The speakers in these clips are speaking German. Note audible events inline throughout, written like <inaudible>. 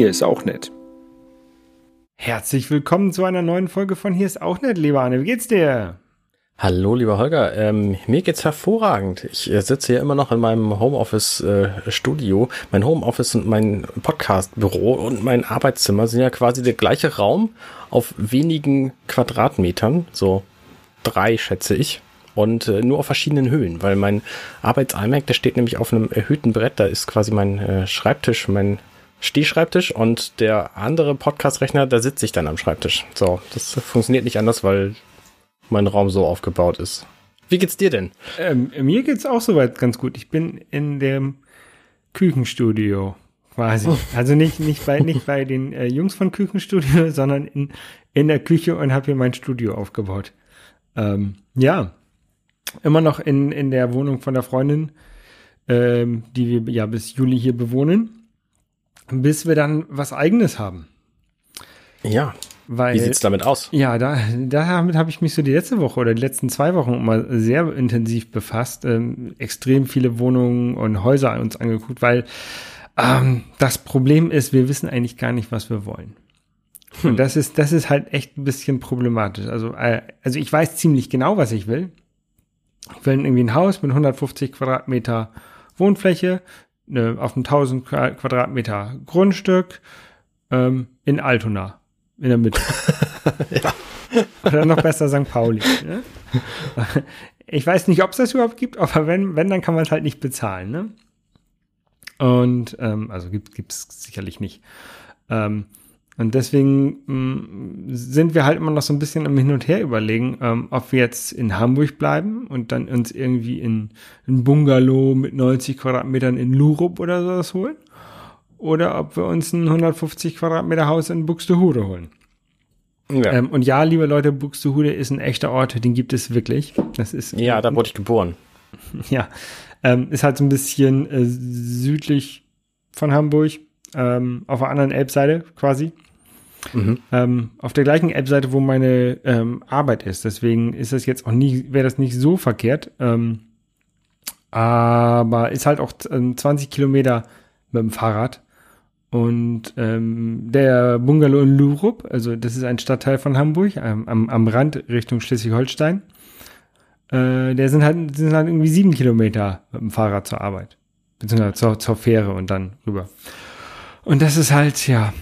Hier ist auch nett. Herzlich willkommen zu einer neuen Folge von Hier ist auch nett, lieber Anne. Wie geht's dir? Hallo, lieber Holger. Ähm, mir geht's hervorragend. Ich äh, sitze hier immer noch in meinem Homeoffice-Studio. Äh, mein Homeoffice und mein Podcast-Büro und mein Arbeitszimmer sind ja quasi der gleiche Raum auf wenigen Quadratmetern, so drei schätze ich, und äh, nur auf verschiedenen Höhen, weil mein Arbeits-iMac, der steht nämlich auf einem erhöhten Brett. Da ist quasi mein äh, Schreibtisch, mein Stehschreibtisch und der andere Podcast-Rechner, da sitze ich dann am Schreibtisch. So, das funktioniert nicht anders, weil mein Raum so aufgebaut ist. Wie geht's dir denn? Ähm, mir geht's auch soweit ganz gut. Ich bin in dem Küchenstudio quasi. Also nicht, nicht bei, nicht bei den äh, Jungs von Küchenstudio, <laughs> sondern in, in der Küche und habe hier mein Studio aufgebaut. Ähm, ja, immer noch in, in der Wohnung von der Freundin, ähm, die wir ja bis Juli hier bewohnen, bis wir dann was eigenes haben. Ja, weil, Wie sieht's damit aus? Ja, da, damit habe ich mich so die letzte Woche oder die letzten zwei Wochen immer sehr intensiv befasst. Ähm, extrem viele Wohnungen und Häuser uns angeguckt, weil ähm, das Problem ist, wir wissen eigentlich gar nicht, was wir wollen. Hm. Und das ist, das ist halt echt ein bisschen problematisch. Also, äh, also ich weiß ziemlich genau, was ich will. Ich will irgendwie ein Haus mit 150 Quadratmeter Wohnfläche, ne, auf einem 1000 Quadratmeter Grundstück ähm, in Altona in der Mitte. <laughs> ja. Oder noch besser St. Pauli. Ne? Ich weiß nicht, ob es das überhaupt gibt, aber wenn, wenn, dann kann man es halt nicht bezahlen. Ne? Und ähm, also gibt es sicherlich nicht. Ähm, und deswegen mh, mm, sind wir halt immer noch so ein bisschen im Hin und Her überlegen, ähm, ob wir jetzt in Hamburg bleiben und dann uns irgendwie in ein Bungalow mit 90 Quadratmetern in Lurup oder sowas holen oder ob wir uns ein 150 Quadratmeter Haus in Buxtehude holen. Ja. Ähm, und ja, liebe Leute, Buxtehude ist ein echter Ort, den gibt es wirklich. Das ist ja, da wurde ich geboren. <laughs> Ja, ähm, ist halt so ein bisschen äh, südlich von Hamburg, ähm, auf der anderen Elbseite quasi. Mhm. Ähm, auf der gleichen Elbseite, wo meine ähm, Arbeit ist. Deswegen ist das jetzt auch nie, wäre das nicht so verkehrt. Ähm, aber ist halt auch 20 ähm, Kilometer mit dem Fahrrad. Und ähm, der Bungalow in Lurup, also das ist ein Stadtteil von Hamburg, ähm, am, am Rand Richtung Schleswig-Holstein, äh, der sind halt, sind halt irgendwie sieben Kilometer mit dem Fahrrad zur Arbeit. Beziehungsweise zur, zur Fähre und dann rüber. Und das ist halt, ja,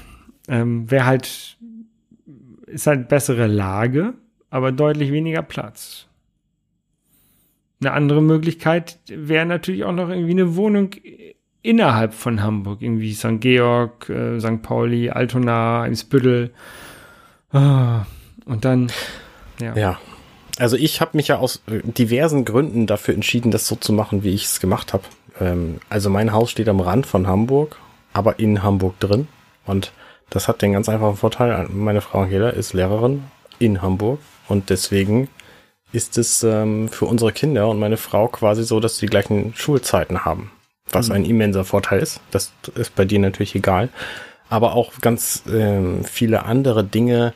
ähm, wäre halt, ist halt bessere Lage, aber deutlich weniger Platz. Eine andere Möglichkeit wäre natürlich auch noch irgendwie eine Wohnung innerhalb von Hamburg, irgendwie St. Georg, äh, St. Pauli, Altona, Eimsbüttel. Ah, und dann, ja. Ja. Also ich habe mich ja aus äh, diversen Gründen dafür entschieden, das so zu machen, wie ich es gemacht habe. Ähm, also mein Haus steht am Rand von Hamburg, aber in Hamburg drin. Und das hat den ganz einfachen Vorteil. Meine Frau Angela ist Lehrerin in Hamburg und deswegen ist es ähm, für unsere Kinder und meine Frau quasi so, dass sie die gleichen Schulzeiten haben was mhm. ein immenser Vorteil ist. Das ist bei dir natürlich egal. Aber auch ganz ähm, viele andere Dinge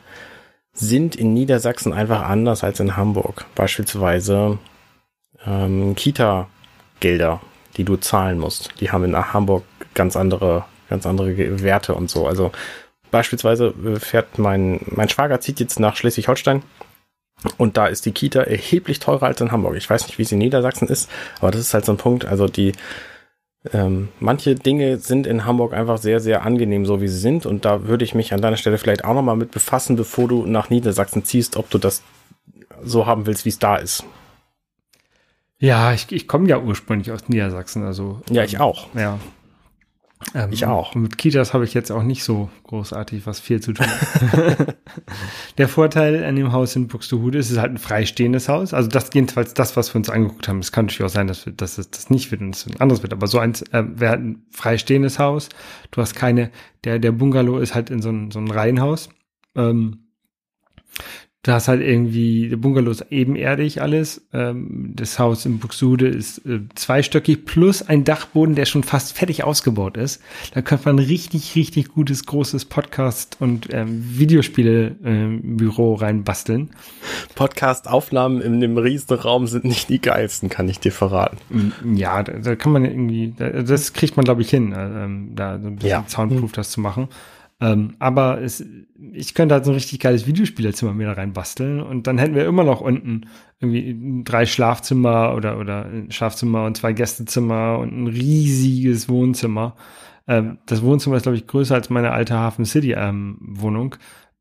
sind in Niedersachsen einfach anders als in Hamburg. Beispielsweise ähm, Kita-Gelder, die du zahlen musst. Die haben in Hamburg ganz andere, ganz andere Werte und so. Also beispielsweise äh, fährt mein, mein Schwager zieht jetzt nach Schleswig-Holstein und da ist die Kita erheblich teurer als in Hamburg. Ich weiß nicht, wie sie in Niedersachsen ist, aber das ist halt so ein Punkt. Also die ähm, manche Dinge sind in Hamburg einfach sehr, sehr angenehm, so wie sie sind. Und da würde ich mich an deiner Stelle vielleicht auch nochmal mit befassen, bevor du nach Niedersachsen ziehst, ob du das so haben willst, wie es da ist. Ja, ich, ich komme ja ursprünglich aus Niedersachsen, also. Ja, ich auch. Ja. Ähm, ich auch. Mit Kitas habe ich jetzt auch nicht so großartig was viel zu tun. <laughs> der Vorteil an dem Haus in Buxtehude ist, es ist halt ein freistehendes Haus. Also das jedenfalls das, was wir uns angeguckt haben. Es kann natürlich auch sein, dass, wir, dass es das nicht wird und es ein anderes wird. Aber so eins äh, wäre halt ein freistehendes Haus. Du hast keine, der, der Bungalow ist halt in so ein, so ein Reihenhaus. Ähm, Du hast halt irgendwie, der Bungalow ist ebenerdig alles. Ähm, das Haus in Buxude ist äh, zweistöckig plus ein Dachboden, der schon fast fertig ausgebaut ist. Da könnte man richtig, richtig gutes, großes Podcast- und ähm, Videospiele-Büro ähm, reinbasteln. Podcast-Aufnahmen in dem riesen Raum sind nicht die geilsten, kann ich dir verraten. Mm, ja, da, da kann man irgendwie, da, das kriegt man, glaube ich, hin, äh, ähm, da so ein bisschen Ja. Soundproof das zu machen. Ähm, aber es, ich könnte halt so ein richtig geiles Videospielerzimmer mir da rein basteln und dann hätten wir immer noch unten irgendwie drei Schlafzimmer oder, oder ein Schlafzimmer und zwei Gästezimmer und ein riesiges Wohnzimmer. Ähm, das Wohnzimmer ist, glaube ich, größer als meine alte Hafen City ähm, Wohnung.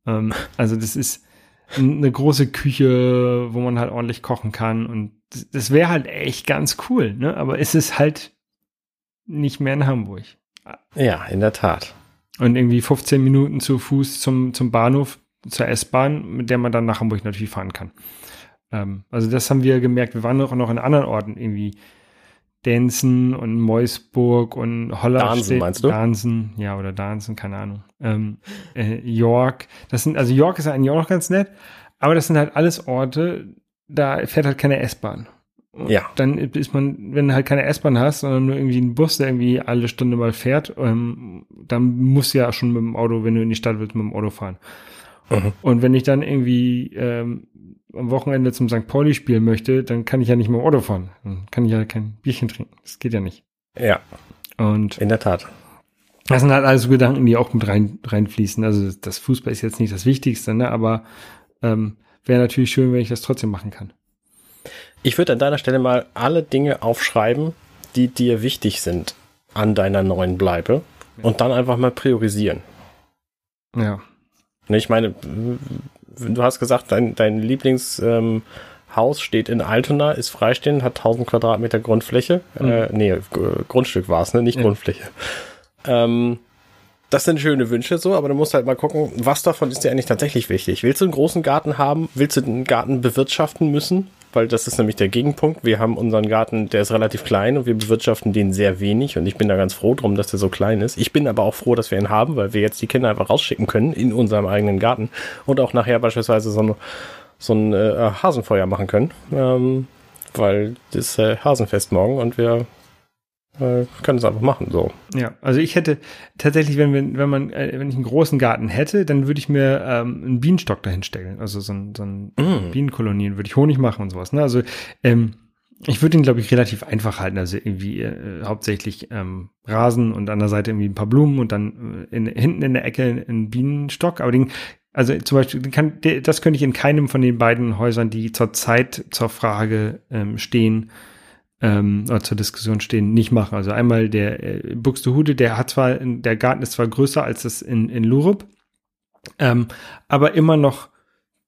Ähm, also das ist eine große Küche, wo man halt ordentlich kochen kann und das- das wäre halt echt ganz cool, ne? Aber es ist halt nicht mehr in Hamburg. Ja, in der Tat. Und irgendwie 15 Minuten zu Fuß zum, zum Bahnhof, zur S-Bahn, mit der man dann nach Hamburg natürlich fahren kann. Ähm, also das haben wir gemerkt. Wir waren auch noch in anderen Orten, irgendwie Denzen und Meusburg und Holland. Darnsen, meinst du? Darnsen, ja, oder Darnsen, keine Ahnung. Ähm, äh, York. Das sind, also York ist eigentlich auch noch ganz nett, aber das sind halt alles Orte, da fährt halt keine S-Bahn. Und Ja. Dann ist man, wenn du halt keine S-Bahn hast, sondern nur irgendwie einen Bus, der irgendwie alle Stunde mal fährt, ähm, dann musst du ja schon mit dem Auto, wenn du in die Stadt willst, mit dem Auto fahren. Mhm. Und wenn ich dann irgendwie ähm, am Wochenende zum St. Pauli spielen möchte, dann kann ich ja nicht mit dem Auto fahren. Dann kann ich ja kein Bierchen trinken. Das geht ja nicht. Ja, Und in der Tat. das sind halt alles so Gedanken, die auch mit rein, reinfließen. Also das Fußball ist jetzt nicht das Wichtigste, ne? aber ähm, wäre natürlich schön, wenn ich das trotzdem machen kann. Ich würde an deiner Stelle mal alle Dinge aufschreiben, die dir wichtig sind an deiner neuen Bleibe und dann einfach mal priorisieren. Ja. Ne, Ich meine, du hast gesagt, dein, dein Lieblingshaus ähm, steht in Altona, ist freistehend, hat 1000 Quadratmeter Grundfläche. Äh, nee, Grundstück war es, ne? nicht Ja. Grundfläche. Ähm, das sind schöne Wünsche so, aber du musst halt mal gucken, was davon ist dir eigentlich tatsächlich wichtig. Willst du einen großen Garten haben? Willst du den Garten bewirtschaften müssen? Weil das ist nämlich der Gegenpunkt. Wir haben unseren Garten, der ist relativ klein und wir bewirtschaften den sehr wenig und ich bin da ganz froh drum, dass der so klein ist. Ich bin aber auch froh, dass wir ihn haben, weil wir jetzt die Kinder einfach rausschicken können in unserem eigenen Garten und auch nachher beispielsweise so ein, so ein äh, Hasenfeuer machen können, ähm, weil das äh, Hasenfest morgen und wir äh, können es einfach machen, so. Ja, also ich hätte tatsächlich, wenn wir, wenn man, äh, wenn ich einen großen Garten hätte, dann würde ich mir ähm, einen Bienenstock dahin stellen. Also so ein, so ein Mm. Bienenkolonien würde ich Honig machen und sowas. Ne? Also ähm, ich würde ihn, glaube ich, relativ einfach halten. Also irgendwie äh, hauptsächlich ähm, Rasen und an der Seite irgendwie ein paar Blumen und dann äh, in, hinten in der Ecke ein Bienenstock. Aber den, also zum Beispiel, kann, das könnte ich in keinem von den beiden Häusern, die zurzeit zur Frage ähm, stehen, ähm, oder zur Diskussion stehen, nicht machen. Also einmal der äh, Buxtehude, der hat zwar, der Garten ist zwar größer als das in, in Lurup, ähm, aber immer noch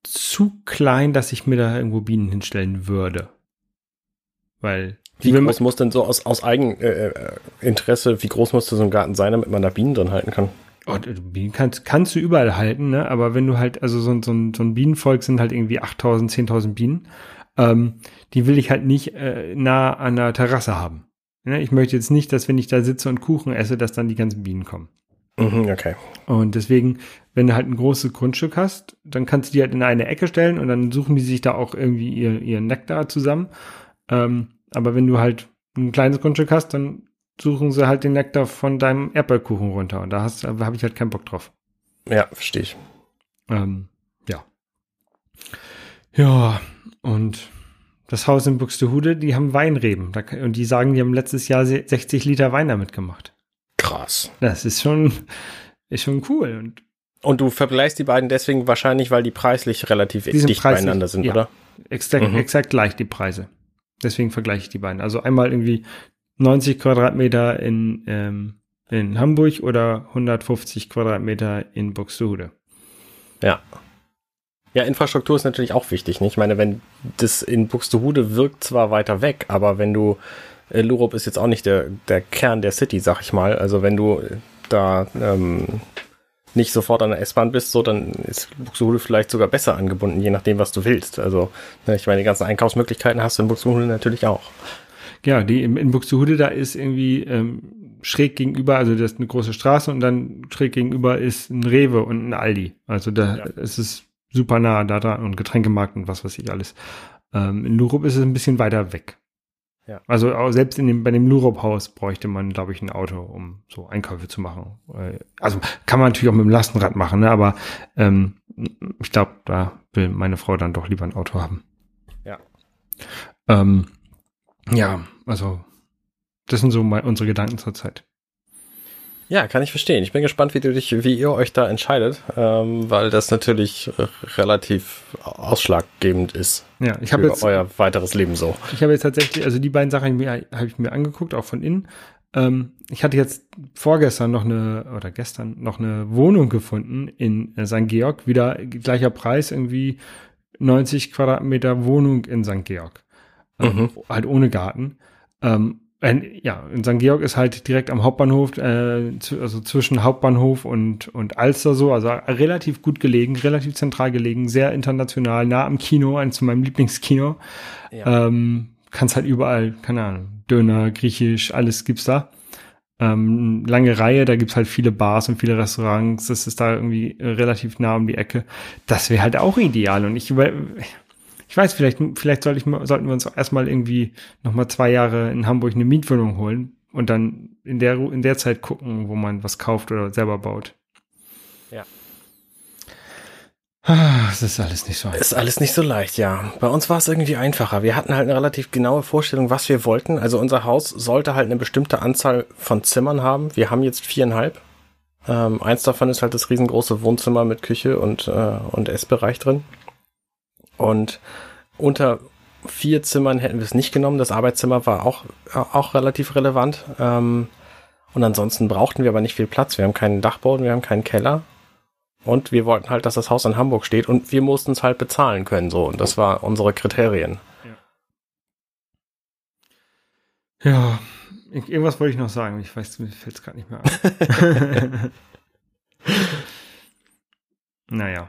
zu klein, dass ich mir da irgendwo Bienen hinstellen würde. Weil Wie groß muss denn so aus, aus Eigeninteresse, äh, Interesse, wie groß musste so ein Garten sein, damit man da Bienen drin halten kann? Oh, Bienen kannst, kannst du überall halten, ne? aber wenn du halt, also so, so, ein, so ein Bienenvolk sind halt irgendwie 8000, 10.000 Bienen, ähm, die will ich halt nicht äh, nah an der Terrasse haben. Ne? Ich möchte jetzt nicht, dass wenn ich da sitze und Kuchen esse, dass dann die ganzen Bienen kommen. Mhm, okay. Und deswegen, wenn du halt ein großes Grundstück hast, dann kannst du die halt in eine Ecke stellen und dann suchen die sich da auch irgendwie ihr, ihren Nektar zusammen. Ähm, aber wenn du halt ein kleines Grundstück hast, dann suchen sie halt den Nektar von deinem Erdbeerkuchen runter. Und da hast, habe ich halt keinen Bock drauf. Ja, verstehe ich. Ähm, ja. Ja, und das Haus in Buxtehude, die haben Weinreben. Da, und die sagen, die haben letztes Jahr se- 60 Liter Wein damit gemacht. Krass. Das ist schon, ist schon cool. Und Und du vergleichst die beiden deswegen wahrscheinlich, weil die preislich relativ Die dicht preislich, beieinander sind, ja. oder? exakt, Mhm. exakt gleich die Preise. Deswegen vergleiche ich die beiden. Also einmal irgendwie 90 Quadratmeter in, ähm, in Hamburg oder 150 Quadratmeter in Buxtehude. Ja. Ja, Infrastruktur ist natürlich auch wichtig. Nicht? Ich meine, wenn das in Buxtehude wirkt zwar weiter weg, aber wenn du, äh, Lurup ist jetzt auch nicht der, der Kern der City, sag ich mal. Also wenn du äh, da ähm, nicht sofort an der S-Bahn bist, so, dann ist Buxtehude vielleicht sogar besser angebunden, je nachdem, was du willst. Also, ne, ich meine, die ganzen Einkaufsmöglichkeiten hast du in Buxtehude natürlich auch. Ja, die in, in Buxtehude, da ist irgendwie ähm, schräg gegenüber, also das ist eine große Straße und dann schräg gegenüber ist ein Rewe und ein Aldi. Also da Ja. ist es super nah da dran und Getränkemarkt und was weiß ich alles. Ähm, in Lurup ist es ein bisschen weiter weg. Ja. Also auch selbst in dem, bei dem Lurup-Haus bräuchte man, glaube ich, ein Auto, um so Einkäufe zu machen. Äh, also kann man natürlich auch mit dem Lastenrad machen, ne? aber ähm, ich glaube, da will meine Frau dann doch lieber ein Auto haben. Ja. Ähm, ja, also das sind so mal unsere Gedanken zurzeit. Ja, kann ich verstehen. Ich bin gespannt, wie du dich, wie ihr euch da entscheidet, ähm, weil das natürlich relativ ausschlaggebend ist. Ja, ich habe jetzt euer weiteres Leben so. Ich habe jetzt tatsächlich, also die beiden Sachen habe hab ich mir angeguckt, auch von innen. Ähm, ich hatte jetzt vorgestern noch eine oder gestern noch eine Wohnung gefunden in äh, St. Georg, wieder gleicher Preis, irgendwie 90 Quadratmeter Wohnung in St. Georg, ähm, mhm. halt ohne Garten. Ähm, ja, in St. Georg ist halt direkt am Hauptbahnhof, äh, also zwischen Hauptbahnhof und, und Alster so, also relativ gut gelegen, relativ zentral gelegen, sehr international, nah am Kino, eins zu meinem Lieblingskino. Ja. Ähm, kannst halt überall, keine Ahnung, Döner, Griechisch, alles gibt's da. Ähm, lange Reihe, da gibt's halt viele Bars und viele Restaurants, das ist da irgendwie relativ nah um die Ecke. Das wäre halt auch ideal und ich über ich weiß, vielleicht, vielleicht soll ich, sollten wir uns erstmal irgendwie nochmal zwei Jahre in Hamburg eine Mietwohnung holen und dann in der, in der Zeit gucken, wo man was kauft oder selber baut. Ja. Ah, das ist alles nicht so einfach. Ist alles nicht so leicht, ja. Bei uns war es irgendwie einfacher. Wir hatten halt eine relativ genaue Vorstellung, was wir wollten. Also unser Haus sollte halt eine bestimmte Anzahl von Zimmern haben. Wir haben jetzt viereinhalb. Ähm, eins davon ist halt das riesengroße Wohnzimmer mit Küche und, äh, und Essbereich drin. Und unter vier Zimmern hätten wir es nicht genommen. Das Arbeitszimmer war auch, auch relativ relevant. Ähm, und ansonsten brauchten wir aber nicht viel Platz. Wir haben keinen Dachboden, wir haben keinen Keller. Und wir wollten halt, dass das Haus in Hamburg steht und wir mussten es halt bezahlen können, so. Und das war unsere Kriterien. Ja, ja irgendwas wollte ich noch sagen. Ich weiß, mir fällt es gerade nicht mehr an. <laughs> <laughs> naja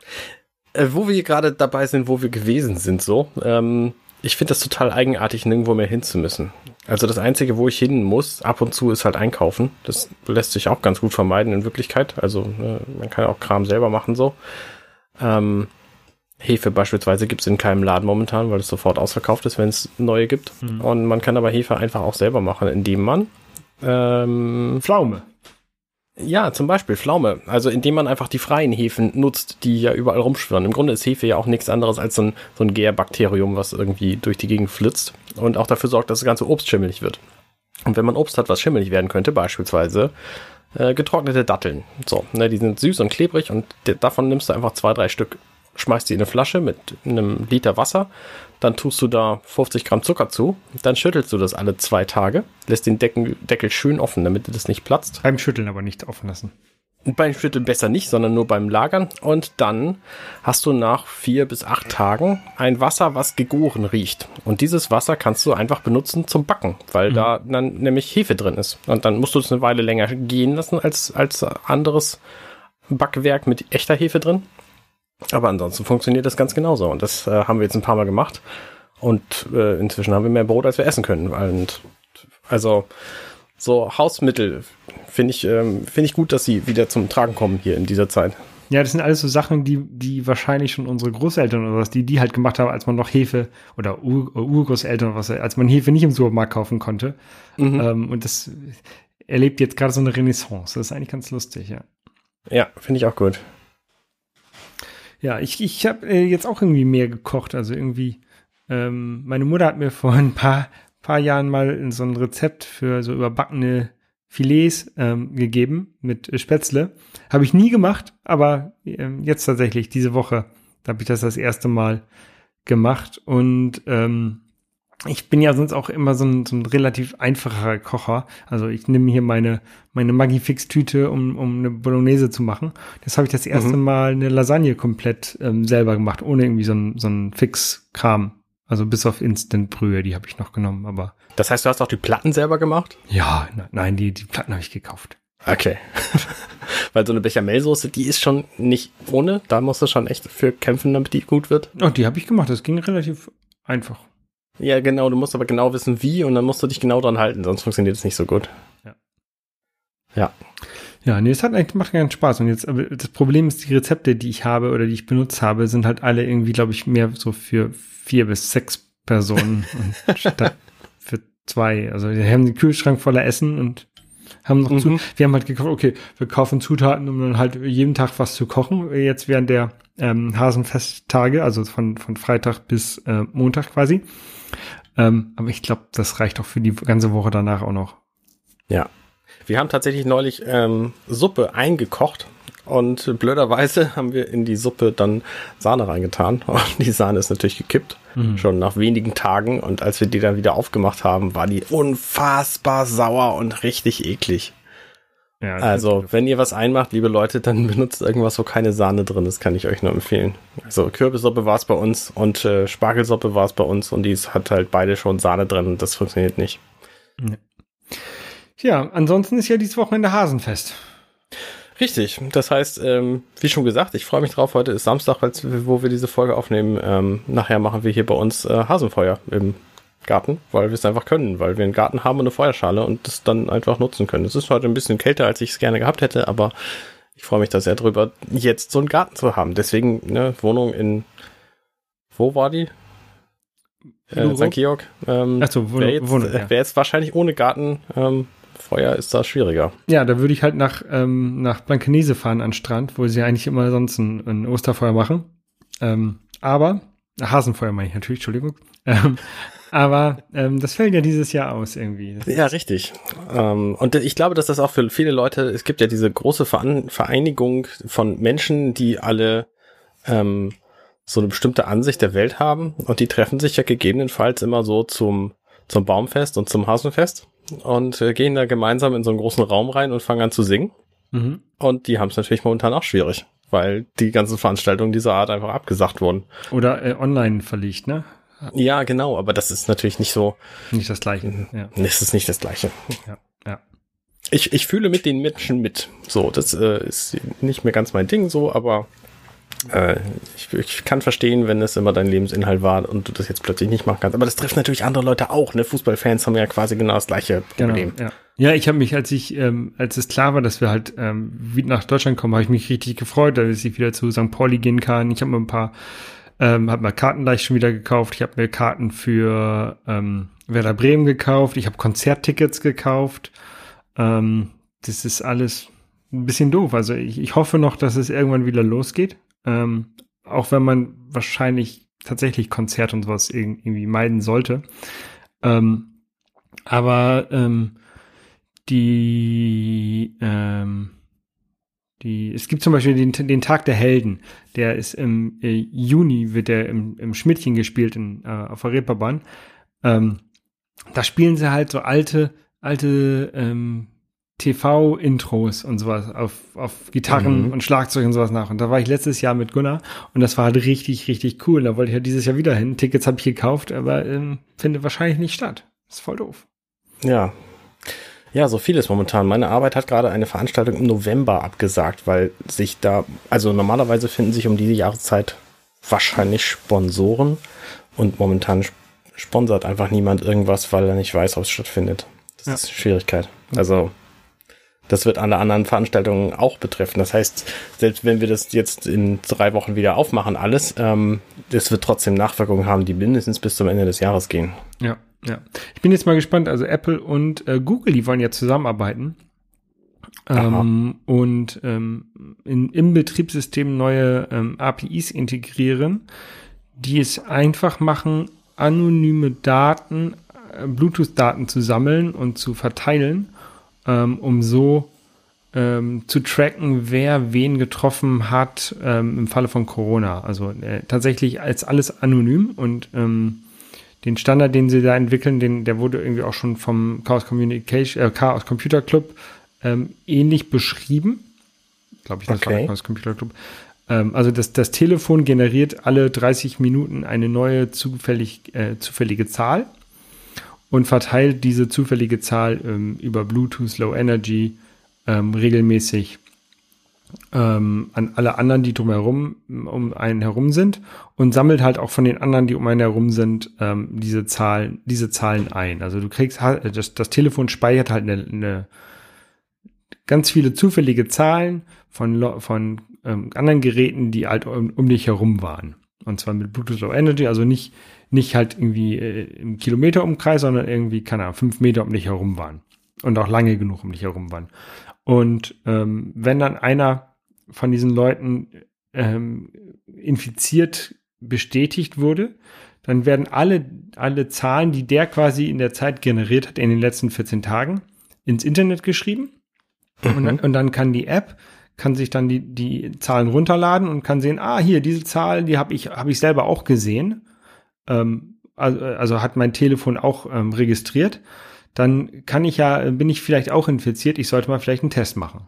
äh, wo wir gerade dabei sind, wo wir gewesen sind, so, ähm, ich finde das total eigenartig, nirgendwo mehr hinzumüssen. Also das Einzige, wo ich hin muss, ab und zu, ist halt einkaufen. Das lässt sich auch ganz gut vermeiden in Wirklichkeit. Also äh, man kann auch Kram selber machen so. Ähm, Hefe beispielsweise gibt es in keinem Laden momentan, weil es sofort ausverkauft ist, wenn es neue gibt. Mhm. Und man kann aber Hefe einfach auch selber machen, indem man ähm, Pflaume. Ja, zum Beispiel Pflaume. Also indem man einfach die freien Hefen nutzt, die ja überall rumschwirren. Im Grunde ist Hefe ja auch nichts anderes als so ein, so ein Gärbakterium, was irgendwie durch die Gegend flitzt und auch dafür sorgt, dass das ganze Obst schimmelig wird. Und wenn man Obst hat, was schimmelig werden könnte, beispielsweise äh, getrocknete Datteln. So, ne, die sind süß und klebrig und davon nimmst du einfach zwei, drei Stück, schmeißt die in eine Flasche mit einem Liter Wasser dann tust du da 50 Gramm Zucker zu, dann schüttelst du das alle zwei Tage, lässt den Deckel, Deckel schön offen, damit das nicht platzt. Beim Schütteln aber nicht offen lassen. Beim Schütteln besser nicht, sondern nur beim Lagern. Und dann hast du nach vier bis acht Tagen ein Wasser, was gegoren riecht. Und dieses Wasser kannst du einfach benutzen zum Backen, weil mhm. da dann nämlich Hefe drin ist. Und dann musst du es eine Weile länger gehen lassen als, als anderes Backwerk mit echter Hefe drin. Aber ansonsten funktioniert das ganz genauso. Und das äh, haben wir jetzt ein paar Mal gemacht. Und äh, inzwischen haben wir mehr Brot, als wir essen können. Und also so Hausmittel finde ich, ähm, finde ich gut, dass sie wieder zum Tragen kommen hier in dieser Zeit. Ja, das sind alles so Sachen, die, die wahrscheinlich schon unsere Großeltern oder was, die die halt gemacht haben, als man noch Hefe oder Ur Urgroßeltern oder was, als man Hefe nicht im Supermarkt kaufen konnte. Mhm. Ähm, und das erlebt jetzt gerade so eine Renaissance. Das ist eigentlich ganz lustig, ja. Ja, finde ich auch gut. Ja, ich, ich habe äh, jetzt auch irgendwie mehr gekocht. Also irgendwie, ähm, meine Mutter hat mir vor ein paar, paar Jahren mal so ein Rezept für so überbackene Filets ähm, gegeben mit äh, Spätzle. Habe ich nie gemacht, aber ähm, jetzt tatsächlich diese Woche, da habe ich das das erste Mal gemacht und ähm, ich bin ja sonst auch immer so ein, so ein relativ einfacher Kocher. Also ich nehme hier meine, meine Maggi-Fix-Tüte, um, um eine Bolognese zu machen. Das habe ich das erste mhm. Mal eine Lasagne komplett ähm, selber gemacht, ohne irgendwie so ein, so ein Fix-Kram. Also bis auf Instant-Brühe, die habe ich noch genommen, aber. Das heißt, du hast auch die Platten selber gemacht? Ja, ne, nein, die, die Platten habe ich gekauft. Okay. <laughs> Weil so eine Bechamelsoße, die ist schon nicht ohne. Da musst du schon echt für kämpfen, damit die gut wird. Oh, die habe ich gemacht. Das ging relativ einfach. Ja, genau, du musst aber genau wissen, wie und dann musst du dich genau dran halten, sonst funktioniert es nicht so gut. Ja. Ja. Ja, nee, es hat eigentlich macht keinen Spaß. Und jetzt, aber das Problem ist, die Rezepte, die ich habe oder die ich benutzt habe, sind halt alle irgendwie, glaube ich, mehr so für vier bis sechs Personen <laughs> statt für zwei. Also wir haben den Kühlschrank voller Essen und haben noch mhm. zu, wir haben halt gekauft, okay, wir kaufen Zutaten, um dann halt jeden Tag was zu kochen. Jetzt während der ähm, Hasenfesttage, also von, von Freitag bis äh, Montag quasi. Ähm, aber ich glaube, das reicht auch für die ganze Woche danach auch noch. Ja. Wir haben tatsächlich neulich ähm, Suppe eingekocht und blöderweise <laughs> haben wir in die Suppe dann Sahne reingetan. <laughs> Und die Sahne ist natürlich gekippt, mhm. schon nach wenigen Tagen. Und als wir die dann wieder aufgemacht haben, war die unfassbar sauer und richtig eklig. Ja, also, wenn ihr was einmacht, liebe Leute, dann <laughs> benutzt irgendwas, wo keine Sahne drin ist, kann ich euch nur empfehlen. Also Kürbissuppe war es bei uns und äh, Spargelsuppe war es bei uns und die hat halt beide schon Sahne drin und das funktioniert nicht. Ja, ansonsten ist ja dieses Wochenende Hasenfest. Richtig. Das heißt, ähm, wie schon gesagt, ich freue mich drauf. Heute ist Samstag, wo wir diese Folge aufnehmen. Ähm, nachher machen wir hier bei uns äh, Hasenfeuer im Garten, weil wir es einfach können, weil wir einen Garten haben und eine Feuerschale und das dann einfach nutzen können. Es ist heute ein bisschen kälter, als ich es gerne gehabt hätte, aber ich freue mich da sehr drüber, jetzt so einen Garten zu haben. Deswegen, ne, Wohnung in, wo war die? Äh, St. Georg. Ähm, Achso, Wohnung. Wäre jetzt, Wohnung, ja. wär jetzt wahrscheinlich ohne Garten, ähm, Feuer ist da schwieriger. Ja, da würde ich halt nach, ähm, nach Blankenese fahren an Strand, wo sie eigentlich immer sonst ein, ein Osterfeuer machen. Ähm, aber, Hasenfeuer meine ich natürlich, Entschuldigung. Ähm, aber ähm, das fällt ja dieses Jahr aus irgendwie. Ja, richtig. Ähm, und ich glaube, dass das auch für viele Leute, es gibt ja diese große Vereinigung von Menschen, die alle ähm, so eine bestimmte Ansicht der Welt haben und die treffen sich ja gegebenenfalls immer so zum, zum Baumfest und zum Hasenfest und äh, gehen da gemeinsam in so einen großen Raum rein und fangen an zu singen. Mhm. Und die haben es natürlich momentan auch schwierig, weil die ganzen Veranstaltungen dieser Art einfach abgesagt wurden. Oder äh, online verlegt, ne? Ja, genau, aber das ist natürlich nicht so. Nicht das Gleiche. Ja. Das ist nicht das Gleiche. Ja, ja. Ich, ich fühle mit den Menschen mit. So, das äh, ist nicht mehr ganz mein Ding so, aber äh, ich, ich, kann verstehen, wenn es immer dein Lebensinhalt war und du das jetzt plötzlich nicht machen kannst. Aber das trifft natürlich andere Leute auch. Ne? Fußballfans haben ja quasi genau das gleiche genau, Problem. Genau, ja. ja, ich habe mich, als ich, ähm, als es klar war, dass wir halt ähm, wieder nach Deutschland kommen, habe ich mich richtig gefreut, dass ich wieder zu St. Pauli gehen kann. Ich habe mir ein paar ähm, habe mal Karten gleich schon wieder gekauft. Ich habe mir Karten für ähm, Werder Bremen gekauft. Ich habe Konzerttickets gekauft. Ähm, das ist alles ein bisschen doof. Also ich, ich hoffe noch, dass es irgendwann wieder losgeht. Ähm, auch wenn man wahrscheinlich tatsächlich Konzert und sowas irgendwie meiden sollte. Ähm, aber ähm, die ähm, die, es gibt zum Beispiel den, den Tag der Helden, der ist im äh, Juni, wird der im, im Schmidtchen gespielt in, äh, auf der Reeperbahn. Ähm, da spielen sie halt so alte, alte ähm, TV-Intros und sowas auf, auf Gitarren mhm. und Schlagzeug und sowas nach. Und da war ich letztes Jahr mit Gunnar und das war halt richtig, richtig cool. Da wollte ich ja halt dieses Jahr wieder hin. Tickets habe ich gekauft, aber ähm, findet wahrscheinlich nicht statt. ist voll doof. Ja, ja, so vieles momentan. Meine Arbeit hat gerade eine Veranstaltung im November abgesagt, weil sich da, also normalerweise finden sich um diese Jahreszeit wahrscheinlich Sponsoren und momentan sponsert einfach niemand irgendwas, weil er nicht weiß, ob es stattfindet. Das ja. ist Schwierigkeit. Also das wird alle anderen Veranstaltungen auch betreffen. Das heißt, selbst wenn wir das jetzt in drei Wochen wieder aufmachen, alles, ähm, das wird trotzdem Nachwirkungen haben, die mindestens bis zum Ende des Jahres gehen. Ja. Ja. Ich bin jetzt mal gespannt. Also Apple und äh, Google, die wollen ja zusammenarbeiten. Ähm, und ähm, in, im Betriebssystem neue ähm, APIs integrieren, die es einfach machen, anonyme Daten, äh, Bluetooth-Daten zu sammeln und zu verteilen, ähm, um so ähm, zu tracken, wer wen getroffen hat ähm, im Falle von Corona. Also äh, tatsächlich als alles anonym und ähm, den Standard, den sie da entwickeln, den, der wurde irgendwie auch schon vom Chaos Communication, äh, Chaos Computer Club ähm, ähnlich beschrieben. Glaube ich, das okay. war der Chaos Computer Club. Ähm, also das, das Telefon generiert alle 30 Minuten eine neue zufällig, äh, zufällige Zahl und verteilt diese zufällige Zahl ähm, über Bluetooth Low Energy ähm, regelmäßig ähm, an alle anderen, die drumherum um einen herum sind und sammelt halt auch von den anderen, die um einen herum sind, ähm, diese Zahlen, diese Zahlen ein. Also du kriegst halt, das, das Telefon speichert halt eine, eine ganz viele zufällige Zahlen von, von ähm, anderen Geräten, die halt um, um dich herum waren. Und zwar mit Bluetooth Low Energy, also nicht, nicht halt irgendwie äh, im Kilometerumkreis, sondern irgendwie, keine Ahnung, fünf Meter um dich herum waren. Und auch lange genug um dich herum waren. Und ähm, wenn dann einer von diesen Leuten ähm, infiziert bestätigt wurde, dann werden alle, alle Zahlen, die der quasi in der Zeit generiert hat, in den letzten 14 Tagen, ins Internet geschrieben. Mhm. Und, dann, und dann kann die App kann sich dann die, die Zahlen runterladen und kann sehen, ah, hier, diese Zahl, die habe ich, hab ich selber auch gesehen. Ähm, also, also hat mein Telefon auch ähm, registriert. Dann kann ich ja, bin ich vielleicht auch infiziert, ich sollte mal vielleicht einen Test machen.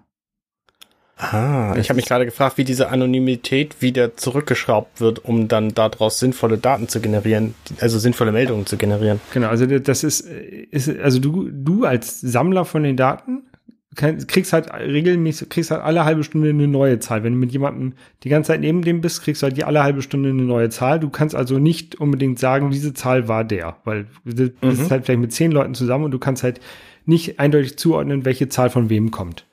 Ah, ich habe mich gerade gefragt, wie diese Anonymität wieder zurückgeschraubt wird, um dann daraus sinnvolle Daten zu generieren, also sinnvolle Meldungen zu generieren. Genau, also das ist, ist also du, du als Sammler von den Daten kriegst halt regelmäßig, kriegst halt alle halbe Stunde eine neue Zahl. Wenn du mit jemandem die ganze Zeit neben dem bist, kriegst du halt die alle halbe Stunde eine neue Zahl. Du kannst also nicht unbedingt sagen, diese Zahl war der, weil du bist mhm. halt vielleicht mit zehn Leuten zusammen und du kannst halt nicht eindeutig zuordnen, welche Zahl von wem kommt.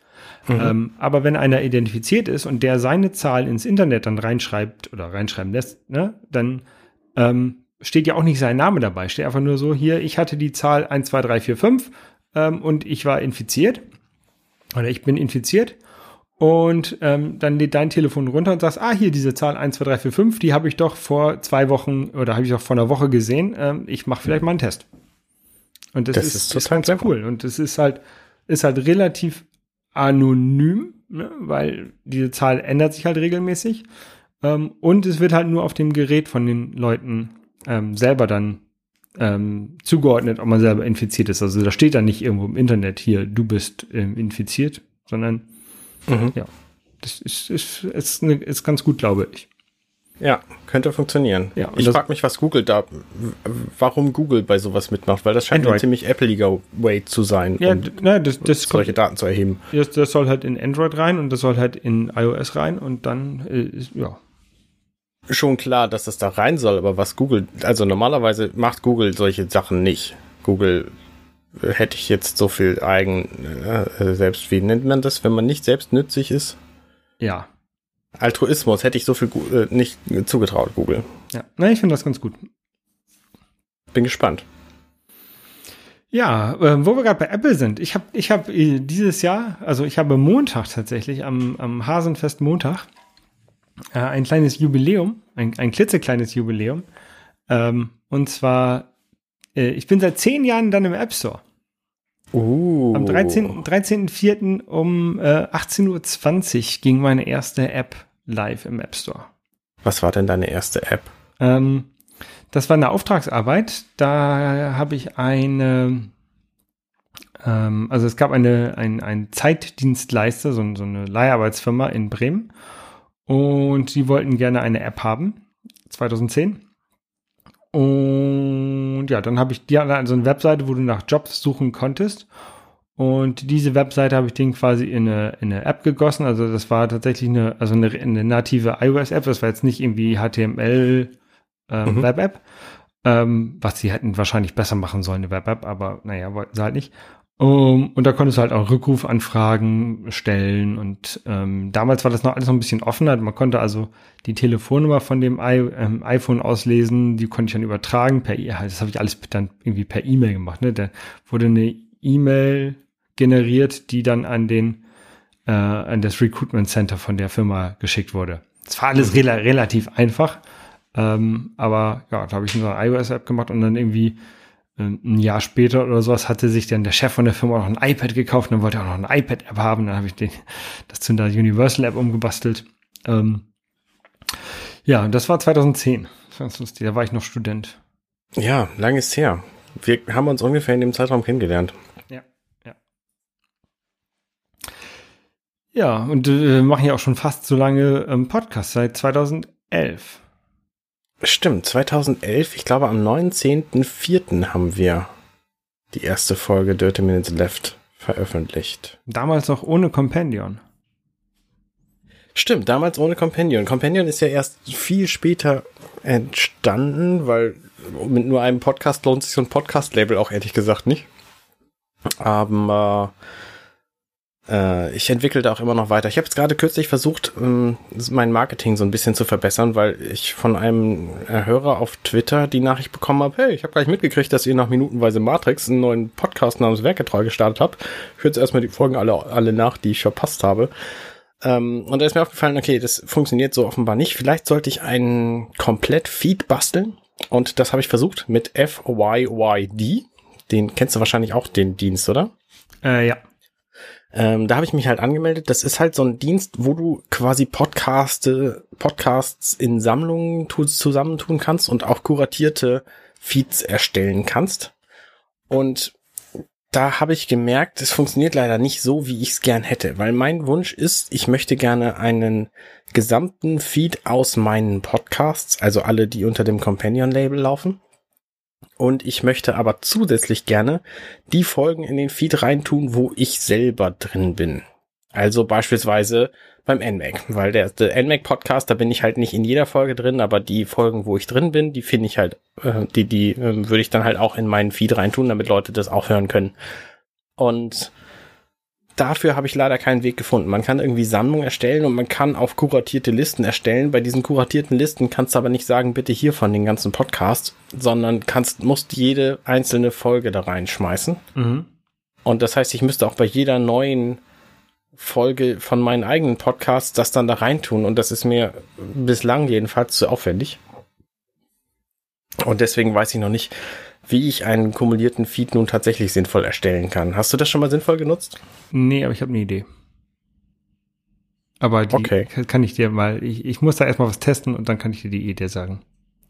Mhm. Ähm, aber wenn einer identifiziert ist und der seine Zahl ins Internet dann reinschreibt oder reinschreiben lässt, ne, dann ähm, steht ja auch nicht sein Name dabei. Steht einfach nur so, hier, ich hatte die Zahl 1, 2, 3, 4, 5 ähm, und ich war infiziert oder ich bin infiziert und ähm, dann lädt dein Telefon runter und sagst, ah, hier diese Zahl 1, 2, 3, 4, 5, die habe ich doch vor zwei Wochen oder habe ich doch vor einer Woche gesehen. Ähm, ich mache vielleicht mal einen Test. Und das, das ist, ist total ist cool. Und das ist halt, ist halt relativ anonym, ne? weil diese Zahl ändert sich halt regelmäßig. Ähm, und es wird halt nur auf dem Gerät von den Leuten ähm, selber dann ähm, zugeordnet, ob man selber infiziert ist. Also da steht dann nicht irgendwo im Internet hier, du bist ähm, infiziert, sondern mhm. ja, das ist, ist, ist, eine, ist ganz gut, glaube ich. Ja, könnte funktionieren. Ja, ich frage mich, was Google da, warum Google bei sowas mitmacht, weil das scheint Android. ein ziemlich appleiger Way zu sein, ja, um na, das, das solche kommt, Daten zu erheben. Das, das, soll halt in Android rein und das soll halt in iOS rein und dann, äh, ja, schon klar, dass das da rein soll, aber was Google, also normalerweise macht Google solche Sachen nicht. Google äh, hätte ich jetzt so viel eigen äh, selbst, wie nennt man das, wenn man nicht selbstnützig ist? Ja. Altruismus hätte ich so viel äh, nicht zugetraut, Google. Ja, na, ich finde das ganz gut. Bin gespannt. Ja, äh, wo wir gerade bei Apple sind. Ich habe ich hab äh, dieses Jahr, also ich habe Montag tatsächlich, am, am Hasenfest Montag, äh, ein kleines Jubiläum, ein, ein klitzekleines Jubiläum. Ähm, und zwar, äh, ich bin seit zehn Jahren dann im App Store. Uh. Am 13.04. 13 um äh, 18.20 Uhr ging meine erste App live im App Store. Was war denn deine erste App? Ähm, das war eine Auftragsarbeit. Da habe ich eine, ähm, also es gab eine, ein, ein Zeitdienstleister, so, so eine Leiharbeitsfirma in Bremen. Und die wollten gerne eine App haben, 2010. Und ja, dann habe ich die also eine Webseite, wo du nach Jobs suchen konntest. Und diese Webseite habe ich den quasi in eine, in eine App gegossen. Also das war tatsächlich eine, also eine, eine native iOS-App. Das war jetzt nicht irgendwie HTML äh, mhm. Ähm, was sie hätten wahrscheinlich besser machen sollen, eine Web-App, aber naja, wollten sie halt nicht. Um, und da konntest du halt auch Rückrufanfragen stellen und ähm, damals war das noch alles noch ein bisschen offener. Man konnte also die Telefonnummer von dem I ähm, iPhone auslesen, die konnte ich dann übertragen per E-Mail. Das habe ich alles dann irgendwie per E-Mail gemacht. Ne? Da wurde eine E-Mail generiert, die dann an den äh, an das Recruitment Center von der Firma geschickt wurde. Es war alles rela relativ einfach, ähm, aber ja, da habe ich so eine iOS-App gemacht und dann irgendwie ähm, ein Jahr später oder sowas hatte sich dann der Chef von der Firma noch ein iPad gekauft und dann wollte er auch noch eine iPad-App haben. Dann habe ich den, <laughs> das zu einer Universal-App umgebastelt. Ähm, ja, das war 2010. Ganz lustig, da war ich noch Student. Ja, lang ist her. Wir haben uns ungefähr in dem Zeitraum kennengelernt. Ja, ja. Ja, und äh, machen ja auch schon fast so lange ähm, Podcast, seit 2011. Stimmt, 2011, ich glaube am 19.04. haben wir die erste Folge Dirty Minutes Left veröffentlicht. Damals noch ohne Compendion. Stimmt, damals ohne Compendion. Compendion ist ja erst viel später entstanden, weil mit nur einem Podcast lohnt sich so ein Podcast-Label auch ehrlich gesagt nicht. Aber Äh, ich entwickle da auch immer noch weiter. Ich habe jetzt gerade kürzlich versucht, ähm, mein Marketing so ein bisschen zu verbessern, weil ich von einem Hörer auf Twitter die Nachricht bekommen habe, hey, ich habe gleich mitgekriegt, dass ihr nach Minutenweise Matrix einen neuen Podcast namens Werketreu gestartet habt. Ich höre jetzt erstmal die Folgen alle, alle nach, die ich verpasst habe. Ähm, und da ist mir aufgefallen, okay, das funktioniert so offenbar nicht. Vielleicht sollte ich einen komplett Feed basteln. Und das habe ich versucht mit FYYD. Den kennst du wahrscheinlich auch, den Dienst, oder? Äh, ja. Ähm, da habe ich mich halt angemeldet. Das ist halt so ein Dienst, wo du quasi Podcaste, Podcasts in Sammlungen zusammentun kannst und auch kuratierte Feeds erstellen kannst. Und da habe ich gemerkt, es funktioniert leider nicht so, wie ich es gern hätte, weil mein Wunsch ist, ich möchte gerne einen gesamten Feed aus meinen Podcasts, also alle, die unter dem Companion-Label laufen, und ich möchte aber zusätzlich gerne die Folgen in den Feed reintun, wo ich selber drin bin. Also beispielsweise beim NMAC, weil der, der NMAC Podcast, da bin ich halt nicht in jeder Folge drin, aber die Folgen, wo ich drin bin, die finde ich halt, äh, die, die äh, würde ich dann halt auch in meinen Feed reintun, damit Leute das auch hören können. Und dafür habe ich leider keinen Weg gefunden. Man kann irgendwie Sammlungen erstellen und man kann auch kuratierte Listen erstellen. Bei diesen kuratierten Listen kannst du aber nicht sagen, bitte hier von den ganzen Podcasts, sondern kannst, musst jede einzelne Folge da reinschmeißen. Mhm. Und das heißt, ich müsste auch bei jeder neuen Folge von meinen eigenen Podcasts das dann da reintun. Und das ist mir bislang jedenfalls zu aufwendig. Und deswegen weiß ich noch nicht, wie ich einen kumulierten Feed nun tatsächlich sinnvoll erstellen kann. Hast du das schon mal sinnvoll genutzt? Nee, aber ich habe eine Idee. Aber die okay. kann ich dir mal, ich, ich muss da erstmal was testen und dann kann ich dir die Idee sagen.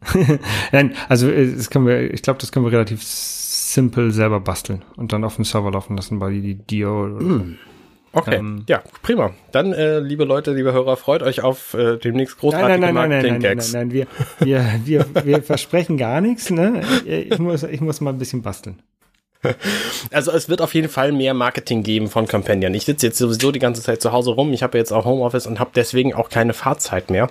<laughs> Nein, also äh, das können wir, ich glaube, das können wir relativ simpel selber basteln und dann auf dem Server laufen lassen bei die Dio. Mm. Okay, ähm, ja, prima. Dann, äh, liebe Leute, liebe Hörer, freut euch auf äh, demnächst großartige nein, nein, nein, nein, nein, nein, nein, wir, wir, wir, wir versprechen gar nichts. Ne? Ich, muss, ich muss mal ein bisschen basteln. Also es wird auf jeden Fall mehr Marketing geben von Companion. Ich sitze jetzt sowieso die ganze Zeit zu Hause rum. Ich habe jetzt auch Homeoffice und habe deswegen auch keine Fahrzeit mehr.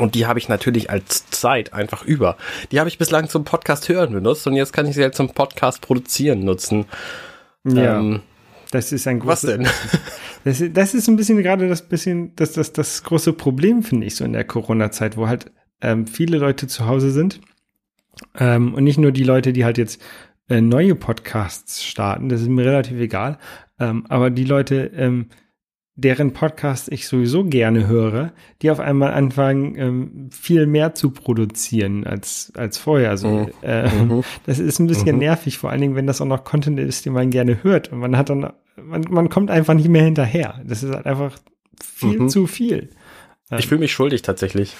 Und die habe ich natürlich als Zeit einfach über. Die habe ich bislang zum Podcast hören benutzt und jetzt kann ich sie halt zum Podcast produzieren nutzen. Ja. Ähm, das ist ein großes. Was denn? <laughs> Das, das ist ein bisschen gerade das bisschen, das, das, das große Problem, finde ich, so in der Corona-Zeit, wo halt ähm, viele Leute zu Hause sind. Ähm, und nicht nur die Leute, die halt jetzt äh, neue Podcasts starten, das ist mir relativ egal. Ähm, aber die Leute, ähm, deren Podcast ich sowieso gerne höre, die auf einmal anfangen, ähm, viel mehr zu produzieren als, als vorher. Also, mhm. Äh, mhm. das ist ein bisschen mhm. nervig, vor allen Dingen, wenn das auch noch Content ist, den man gerne hört. Und man hat dann, man, man kommt einfach nicht mehr hinterher. Das ist halt einfach viel mhm. zu viel. Ich fühle mich schuldig tatsächlich.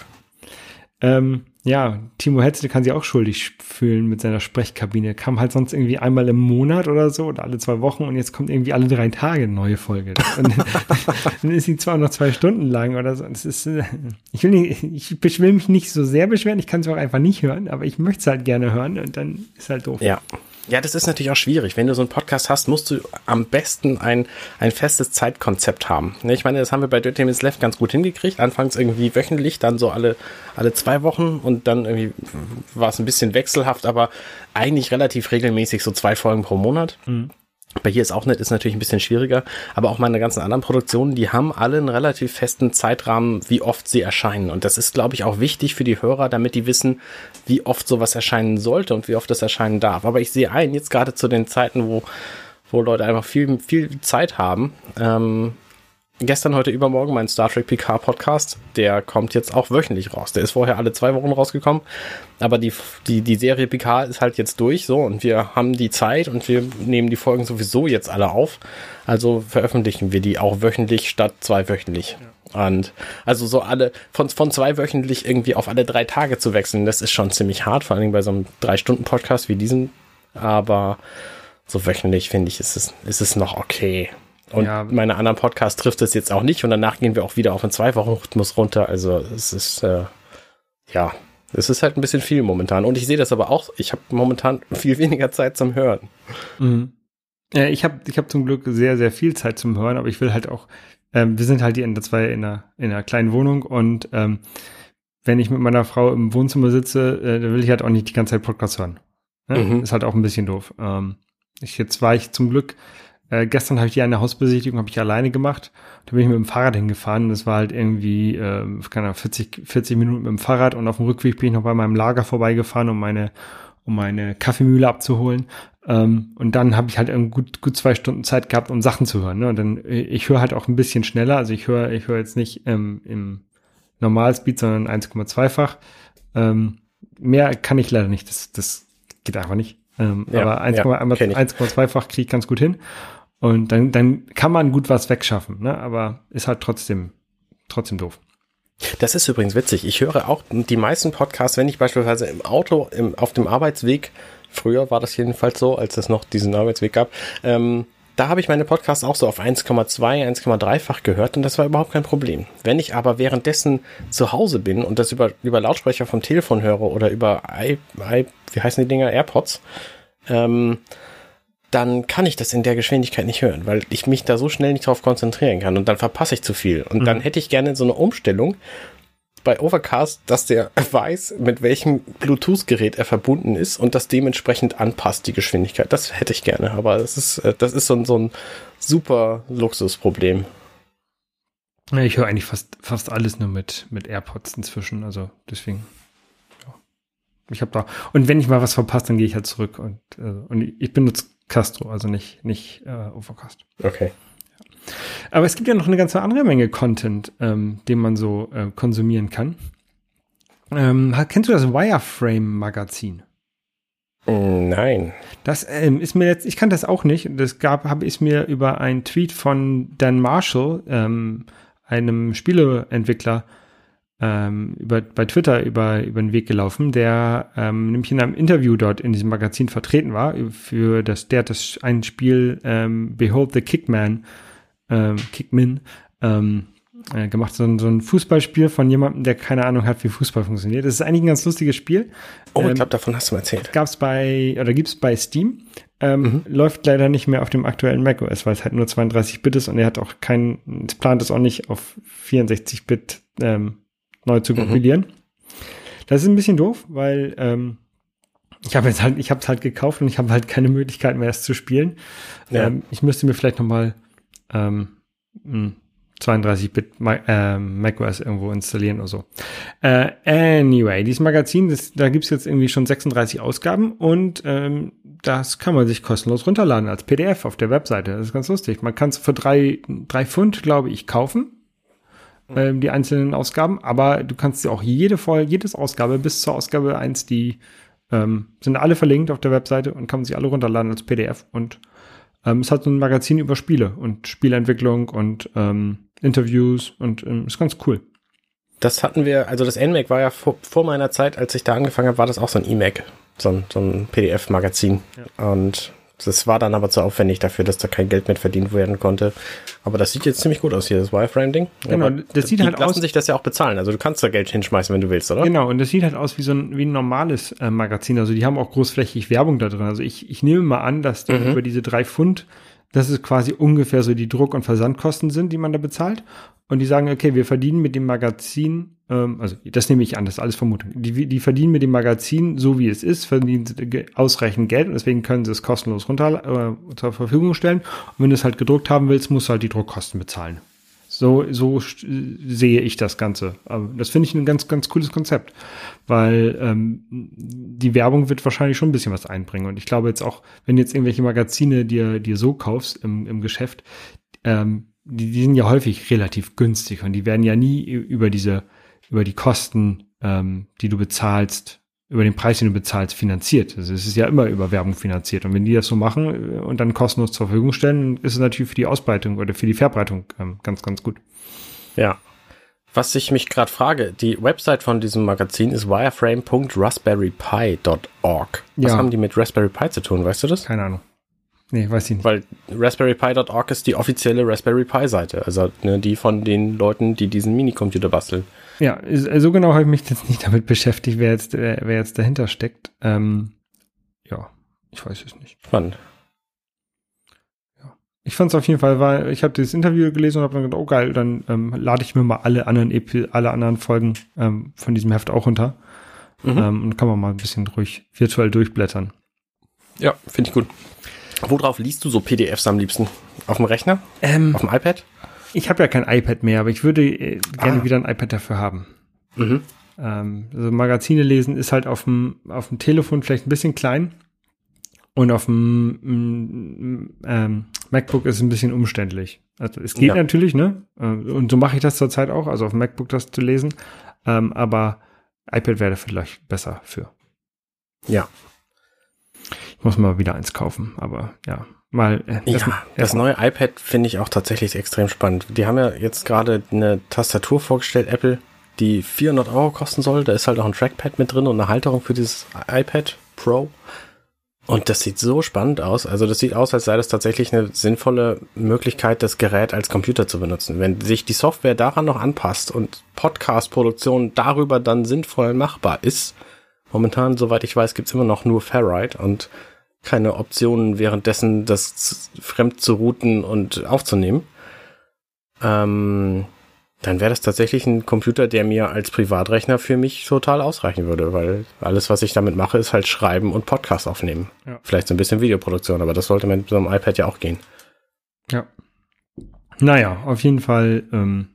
Ähm, ja, Timo Hetzel kann sich auch schuldig fühlen mit seiner Sprechkabine. Kam halt sonst irgendwie einmal im Monat oder so oder alle zwei Wochen und jetzt kommt irgendwie alle drei Tage eine neue Folge. <laughs> Und <laughs> dann ist sie zwar noch zwei Stunden lang oder so. Das ist, äh, ich will, nicht, ich will mich nicht so sehr beschweren, ich kann es auch einfach nicht hören, aber ich möchte es halt gerne hören und dann ist halt doof. Ja. Ja, das ist natürlich auch schwierig. Wenn du so einen Podcast hast, musst du am besten ein, ein festes Zeitkonzept haben. Ne, ich meine, das haben wir bei Dirty Minutes Left ganz gut hingekriegt. Anfangs irgendwie wöchentlich, dann so alle, alle zwei Wochen und dann irgendwie war es ein bisschen wechselhaft, aber eigentlich relativ regelmäßig so zwei Folgen pro Monat. Mhm. Bei hier ist auch nicht, ist natürlich ein bisschen schwieriger, aber auch meine ganzen anderen Produktionen, die haben alle einen relativ festen Zeitrahmen, wie oft sie erscheinen. Und das ist, glaube ich, auch wichtig für die Hörer, damit die wissen, wie oft sowas erscheinen sollte und wie oft es erscheinen darf. Aber ich sehe ein, jetzt gerade zu den Zeiten, wo, wo Leute einfach viel, viel Zeit haben, ähm, gestern, heute, übermorgen mein Star Trek PK Podcast. Der kommt jetzt auch wöchentlich raus. Der ist vorher alle zwei Wochen rausgekommen. Aber die, die, die Serie PK ist halt jetzt durch, so. Und wir haben die Zeit und wir nehmen die Folgen sowieso jetzt alle auf. Also veröffentlichen wir die auch wöchentlich statt zweiwöchentlich. Ja. Und also so alle, von, von zweiwöchentlich irgendwie auf alle drei Tage zu wechseln, das ist schon ziemlich hart, vor allem bei so einem Drei-Stunden-Podcast wie diesem. Aber so wöchentlich finde ich, ist es, ist es noch okay. Und ja. meine anderen Podcasts trifft es jetzt auch nicht und danach gehen wir auch wieder auf einen Zwei-Wochen-Rhythmus runter. Also es ist, äh, ja, es ist halt ein bisschen viel momentan. Und ich sehe das aber auch, ich habe momentan viel weniger Zeit zum Hören. Mhm. Ja, ich habe ich hab zum Glück sehr, sehr viel Zeit zum Hören, aber ich will halt auch, ähm, wir sind halt hier in der, zwei in einer, in einer kleinen Wohnung und ähm, wenn ich mit meiner Frau im Wohnzimmer sitze, äh, dann will ich halt auch nicht die ganze Zeit Podcast hören. Ne? Mhm. Ist halt auch ein bisschen doof. Ähm, ich, jetzt war ich zum Glück Äh, gestern habe ich die eine Hausbesichtigung habe ich alleine gemacht. Da bin ich mit dem Fahrrad hingefahren. Das war halt irgendwie, äh, keine Ahnung, 40, 40 Minuten mit dem Fahrrad und auf dem Rückweg bin ich noch bei meinem Lager vorbeigefahren, um meine, um meine Kaffeemühle abzuholen. Ähm, und dann habe ich halt gut, gut zwei Stunden Zeit gehabt, um Sachen zu hören. Ne? Und dann, äh, ich höre halt auch ein bisschen schneller. Also ich höre, ich höre jetzt nicht ähm, im Normalspeed, sondern 1,2-fach. Ähm, mehr kann ich leider nicht. Das, das geht einfach nicht. Ähm, ja, aber 1,2-fach kriege ich ganz gut hin. Und dann, dann kann man gut was wegschaffen, ne? aber ist halt trotzdem, trotzdem doof. Das ist übrigens witzig. Ich höre auch die meisten Podcasts, wenn ich beispielsweise im Auto, im, auf dem Arbeitsweg, früher war das jedenfalls so, als es noch diesen Arbeitsweg gab, ähm, da habe ich meine Podcasts auch so auf 1,2, 1,3-fach gehört und das war überhaupt kein Problem. Wenn ich aber währenddessen zu Hause bin und das über, über Lautsprecher vom Telefon höre oder über i, i wie heißen die Dinger, AirPods, ähm, dann kann ich das in der Geschwindigkeit nicht hören, weil ich mich da so schnell nicht drauf konzentrieren kann und dann verpasse ich zu viel. Und mhm. dann hätte ich gerne so eine Umstellung bei Overcast, dass der weiß, mit welchem Bluetooth-Gerät er verbunden ist und das dementsprechend anpasst, die Geschwindigkeit. Das hätte ich gerne, aber das ist, äh, das ist so ein, so ein super Luxusproblem. Ich höre eigentlich fast, fast alles nur mit, mit AirPods inzwischen, also deswegen. Ich habe da und wenn ich mal was verpasst, dann gehe ich halt zurück und, äh, und ich benutze Castro, also nicht, nicht äh, Overcast. Okay. Aber es gibt ja noch eine ganze andere Menge Content, ähm, den man so äh, konsumieren kann. Ähm, kennst du das Wireframe-Magazin? Nein. Das ähm, ist mir jetzt, ich kann das auch nicht. Das gab, habe ich mir über einen Tweet von Dan Marshall, ähm, einem Spieleentwickler, ähm, über, bei Twitter über, über den Weg gelaufen, der ähm, nämlich in einem Interview dort in diesem Magazin vertreten war, für das, der hat das ein Spiel ähm, Behold the Kickman, ähm, Kickmin, ähm, äh, gemacht, so ein, so ein Fußballspiel von jemandem, der keine Ahnung hat, wie Fußball funktioniert. Das ist eigentlich ein ganz lustiges Spiel. Oh, ich ähm, glaube, davon hast du mal erzählt. Gab's bei, oder gibt's bei Steam. Ähm, mhm. Läuft leider nicht mehr auf dem aktuellen macOS, weil es halt nur 32-Bit ist und er hat auch kein, es plant es auch nicht auf 64-Bit ähm, neu zu mhm. kompilieren. Mhm. Das ist ein bisschen doof, weil ähm, ich habe jetzt halt, ich habe es halt gekauft und ich habe halt keine Möglichkeit mehr, es zu spielen. Ja. Ähm, ich müsste mir vielleicht noch mal ähm, 32-Bit äh, macOS irgendwo installieren oder so. Äh, anyway, dieses Magazin, das, da gibt's jetzt irgendwie schon 36 Ausgaben und ähm, das kann man sich kostenlos runterladen als PDF auf der Webseite. Das ist ganz lustig. Man kann es für drei, drei Pfund, glaube ich, kaufen ähm, die einzelnen Ausgaben, aber du kannst sie auch jede Folge, jedes Ausgabe bis zur Ausgabe 1, die ähm, sind alle verlinkt auf der Webseite und kann man sich alle runterladen als PDF und ähm, es hat so ein Magazin über Spiele und Spielentwicklung und ähm, Interviews und ähm, ist ganz cool. Das hatten wir, also das NMAC war ja vor, vor meiner Zeit, als ich da angefangen habe, war das auch so ein eMac, so ein, so ein PDF-Magazin. Ja. Und das war dann aber zu aufwendig dafür, dass da kein Geld mit verdient werden konnte. Aber das sieht jetzt ziemlich gut aus hier, das Wireframe-Ding. Genau, aber das sieht halt lassen aus. sich das ja auch bezahlen. Also du kannst da Geld hinschmeißen, wenn du willst, oder? Genau, und das sieht halt aus wie so ein, wie ein normales äh, Magazin. Also die haben auch großflächig Werbung da drin. Also ich, ich nehme mal an, dass die mhm. über diese drei Pfund, dass es quasi ungefähr so die Druck- und Versandkosten sind, die man da bezahlt. Und die sagen, okay, wir verdienen mit dem Magazin ähm, also das nehme ich an, das ist alles Vermutung. Die, die verdienen mit dem Magazin, so wie es ist, verdienen ausreichend Geld und deswegen können sie es kostenlos runter äh, zur Verfügung stellen. Und wenn du es halt gedruckt haben willst, musst du halt die Druckkosten bezahlen. So, so sehe ich das Ganze. Aber das finde ich ein ganz, ganz cooles Konzept, weil ähm, die Werbung wird wahrscheinlich schon ein bisschen was einbringen. Und ich glaube jetzt auch, wenn jetzt irgendwelche Magazine dir, dir so kaufst im, im Geschäft, ähm, die, die sind ja häufig relativ günstig und die werden ja nie über diese über die Kosten, ähm, die du bezahlst, über den Preis, den du bezahlst, finanziert. Also es ist ja immer über Werbung finanziert. Und wenn die das so machen äh, und dann kostenlos zur Verfügung stellen, ist es natürlich für die Ausbreitung oder für die Verbreitung ähm, ganz, ganz gut. Ja. Was ich mich gerade frage, die Website von diesem Magazin ist wireframe.raspberrypi.org. Was ja. haben die mit Raspberry Pi zu tun, weißt du das? Keine Ahnung. Nee, weiß ich nicht. Weil raspberrypi.org ist die offizielle Raspberry Pi Seite, also ne, die von den Leuten, die diesen Minicomputer basteln. Ja, äh, so genau habe ich mich jetzt nicht damit beschäftigt, wer jetzt, wer, wer jetzt dahinter steckt. Ähm, ja, ich weiß es nicht. Spannend. Ja. Ich fand es auf jeden Fall, weil ich habe dieses Interview gelesen und habe dann gedacht, oh geil, dann ähm, lade ich mir mal alle anderen Epi alle anderen Folgen ähm, von diesem Heft auch runter. Mhm. Ähm, und kann man mal ein bisschen durch, virtuell durchblättern. Ja, finde ich gut. Worauf liest du so PDFs am liebsten? Auf dem Rechner? Ähm, Auf dem iPad? ich habe ja kein iPad mehr, aber ich würde äh, gerne Ah. wieder ein iPad dafür haben. Mhm. Ähm, also Magazine lesen ist halt auf dem, auf dem Telefon vielleicht ein bisschen klein und auf dem ähm, MacBook ist es ein bisschen umständlich. Also es geht Ja. natürlich, ne? Äh, Und so mache ich das zurzeit auch, also auf dem MacBook das zu lesen. Ähm, aber iPad wäre vielleicht besser für. Ja. Ich muss mal wieder eins kaufen, aber ja, mal. Äh, Ja, das neue iPad finde ich auch tatsächlich extrem spannend. Die haben ja jetzt gerade eine Tastatur vorgestellt, Apple, die 400 Euro kosten soll. Da ist halt auch ein Trackpad mit drin und eine Halterung für dieses iPad Pro. Und das sieht so spannend aus. Also das sieht aus, als sei das tatsächlich eine sinnvolle Möglichkeit, das Gerät als Computer zu benutzen. Wenn sich die Software daran noch anpasst und Podcast-Produktion darüber dann sinnvoll machbar ist. Momentan, soweit ich weiß, gibt's immer noch nur Ferrite und keine Optionen währenddessen das fremd zu routen und aufzunehmen. Ähm, dann wäre das tatsächlich ein Computer, der mir als Privatrechner für mich total ausreichen würde, weil alles, was ich damit mache, ist halt schreiben und Podcast aufnehmen. Ja. Vielleicht so ein bisschen Videoproduktion, aber das sollte mit so einem iPad ja auch gehen. Ja. Naja, auf jeden Fall. Ähm,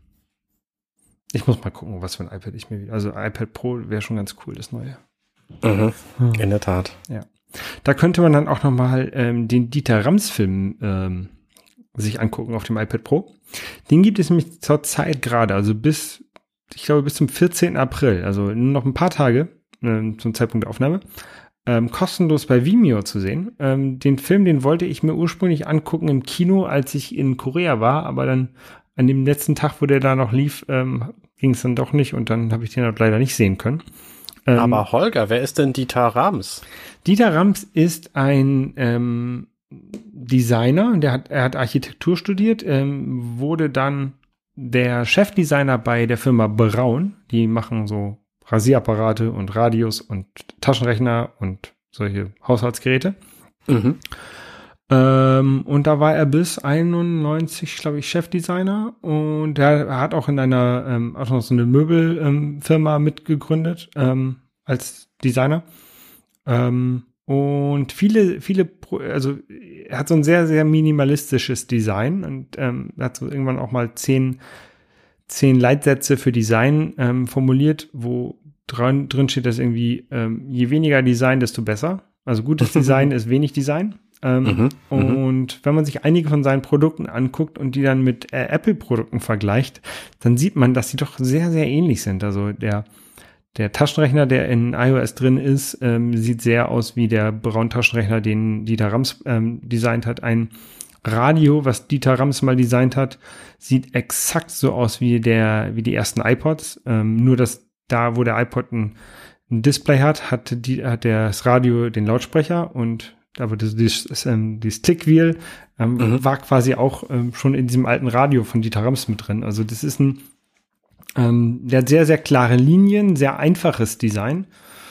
ich muss mal gucken, was für ein iPad ich mir wieder. Also iPad Pro wäre schon ganz cool, das neue. Mhm, in der Tat. Da könnte man dann auch noch mal ähm, den Dieter Rams Film ähm, sich angucken auf dem iPad Pro. Den gibt es nämlich zur Zeit gerade, also bis, ich glaube, bis zum 14. April, also nur noch ein paar Tage ähm, zum Zeitpunkt der Aufnahme, ähm, kostenlos bei Vimeo zu sehen. Ähm, den Film, den wollte ich mir ursprünglich angucken im Kino, als ich in Korea war, aber dann an dem letzten Tag, wo der da noch lief, ähm, ging es dann doch nicht und dann habe ich den halt leider nicht sehen können. Ähm, Aber Holger, wer ist denn Dieter Rams? Dieter Rams ist ein ähm, Designer, der hat, er hat Architektur studiert, ähm, wurde dann der Chefdesigner bei der Firma Braun. Die machen so Rasierapparate und Radios und Taschenrechner und solche Haushaltsgeräte. Mhm. Ähm, und da war er bis 91, glaube ich, Chefdesigner und er hat auch in einer ähm, auch noch so eine Möbelfirma ähm, mitgegründet ähm, als Designer. Ähm, und viele, viele, Pro also er hat so ein sehr, sehr minimalistisches Design und ähm, er hat so irgendwann auch mal zehn, zehn Leitsätze für Design formuliert, wo dran, drin steht, dass irgendwie je weniger Design, desto besser. Also gutes <laughs> Design ist wenig Design. Ähm, Mhm, mhm. und wenn man sich einige von seinen Produkten anguckt und die dann mit äh, Apple-Produkten vergleicht, dann sieht man, dass sie doch sehr, sehr ähnlich sind. Also der, der Taschenrechner, der in iOS drin ist, ähm, sieht sehr aus wie der Braun-Taschenrechner, den Dieter Rams ähm, designt hat. Ein Radio, was Dieter Rams mal designt hat, sieht exakt so aus wie der, wie die ersten iPods. Ähm, nur dass da, wo der iPod ein, ein Display hat, hat, die, hat das Radio den Lautsprecher und aber das, das, ähm, die Stickwheel ähm, Mhm. war quasi auch ähm, schon in diesem alten Radio von Dieter Rams mit drin. Also das ist ein, ähm, der hat sehr, sehr klare Linien, sehr einfaches Design.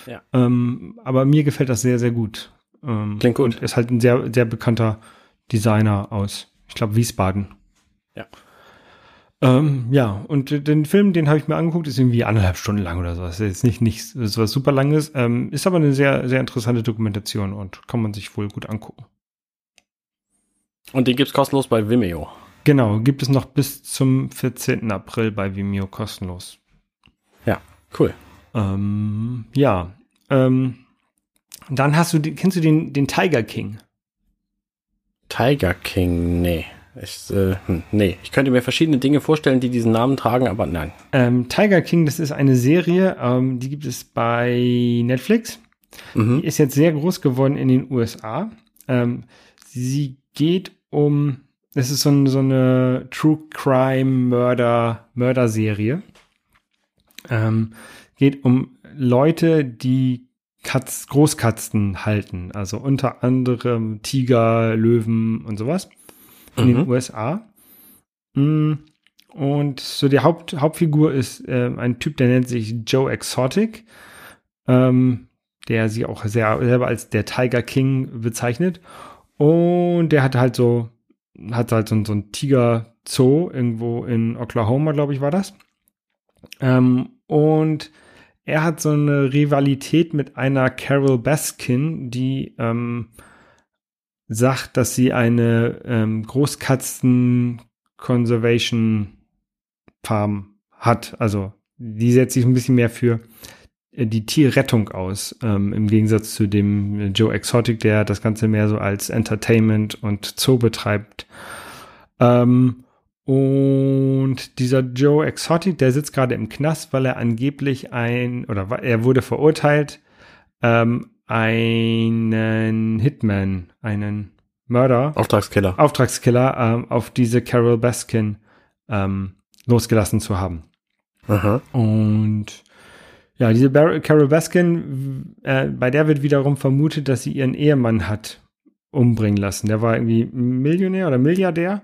Ja. Ähm, aber mir gefällt das sehr, sehr gut. Ähm, Klingt gut. Und ist halt ein sehr, sehr bekannter Designer aus, ich glaube, Wiesbaden. Ja. Ähm, ja, und den Film, den habe ich mir angeguckt, ist irgendwie anderthalb Stunden lang oder sowas. Ist jetzt nicht, nicht so was super langes, ähm, ist aber eine sehr, sehr interessante Dokumentation und kann man sich wohl gut angucken. Und den gibt's kostenlos bei Vimeo. Genau, gibt es noch bis zum 14. April bei Vimeo kostenlos. Ja, cool. Ähm, ja, ähm, dann hast du, kennst du den, den Tiger King? Tiger King, nee. Ich, äh, hm, nee, ich könnte mir verschiedene Dinge vorstellen, die diesen Namen tragen, aber nein. Ähm, Tiger King, das ist eine Serie, ähm, die gibt es bei Netflix. Mhm. Die ist jetzt sehr groß geworden in den USA. Ähm, sie geht um, es ist so, ein, so eine True Crime Mörder, Mörderserie. Ähm, geht um Leute, die Katz, Großkatzen halten, also unter anderem Tiger, Löwen und sowas in den Mhm. USA. Mm, Und so die Haupt, Hauptfigur ist äh, ein Typ, der nennt sich Joe Exotic, ähm, der sie auch sehr, selber als der Tiger King bezeichnet. Und der hat halt so, hat halt so, so ein Tiger Zoo irgendwo in Oklahoma, glaube ich, war das. Ähm, und er hat so eine Rivalität mit einer Carol Baskin, die ähm, sagt, dass sie eine ähm, Großkatzen Conservation Farm hat. Also die setzt sich ein bisschen mehr für äh, die Tierrettung aus, ähm, im Gegensatz zu dem Joe Exotic, der das Ganze mehr so als Entertainment und Zoo betreibt. Ähm, und dieser Joe Exotic, der sitzt gerade im Knast, weil er angeblich ein, oder er wurde verurteilt, ähm, einen Hitman, einen Mörder, Auftragskiller, Auftragskiller ähm, auf diese Carol Baskin ähm, losgelassen zu haben. Aha. Und ja, diese Bar Carol Baskin, äh, bei der wird wiederum vermutet, dass sie ihren Ehemann hat umbringen lassen. Der war irgendwie Millionär oder Milliardär,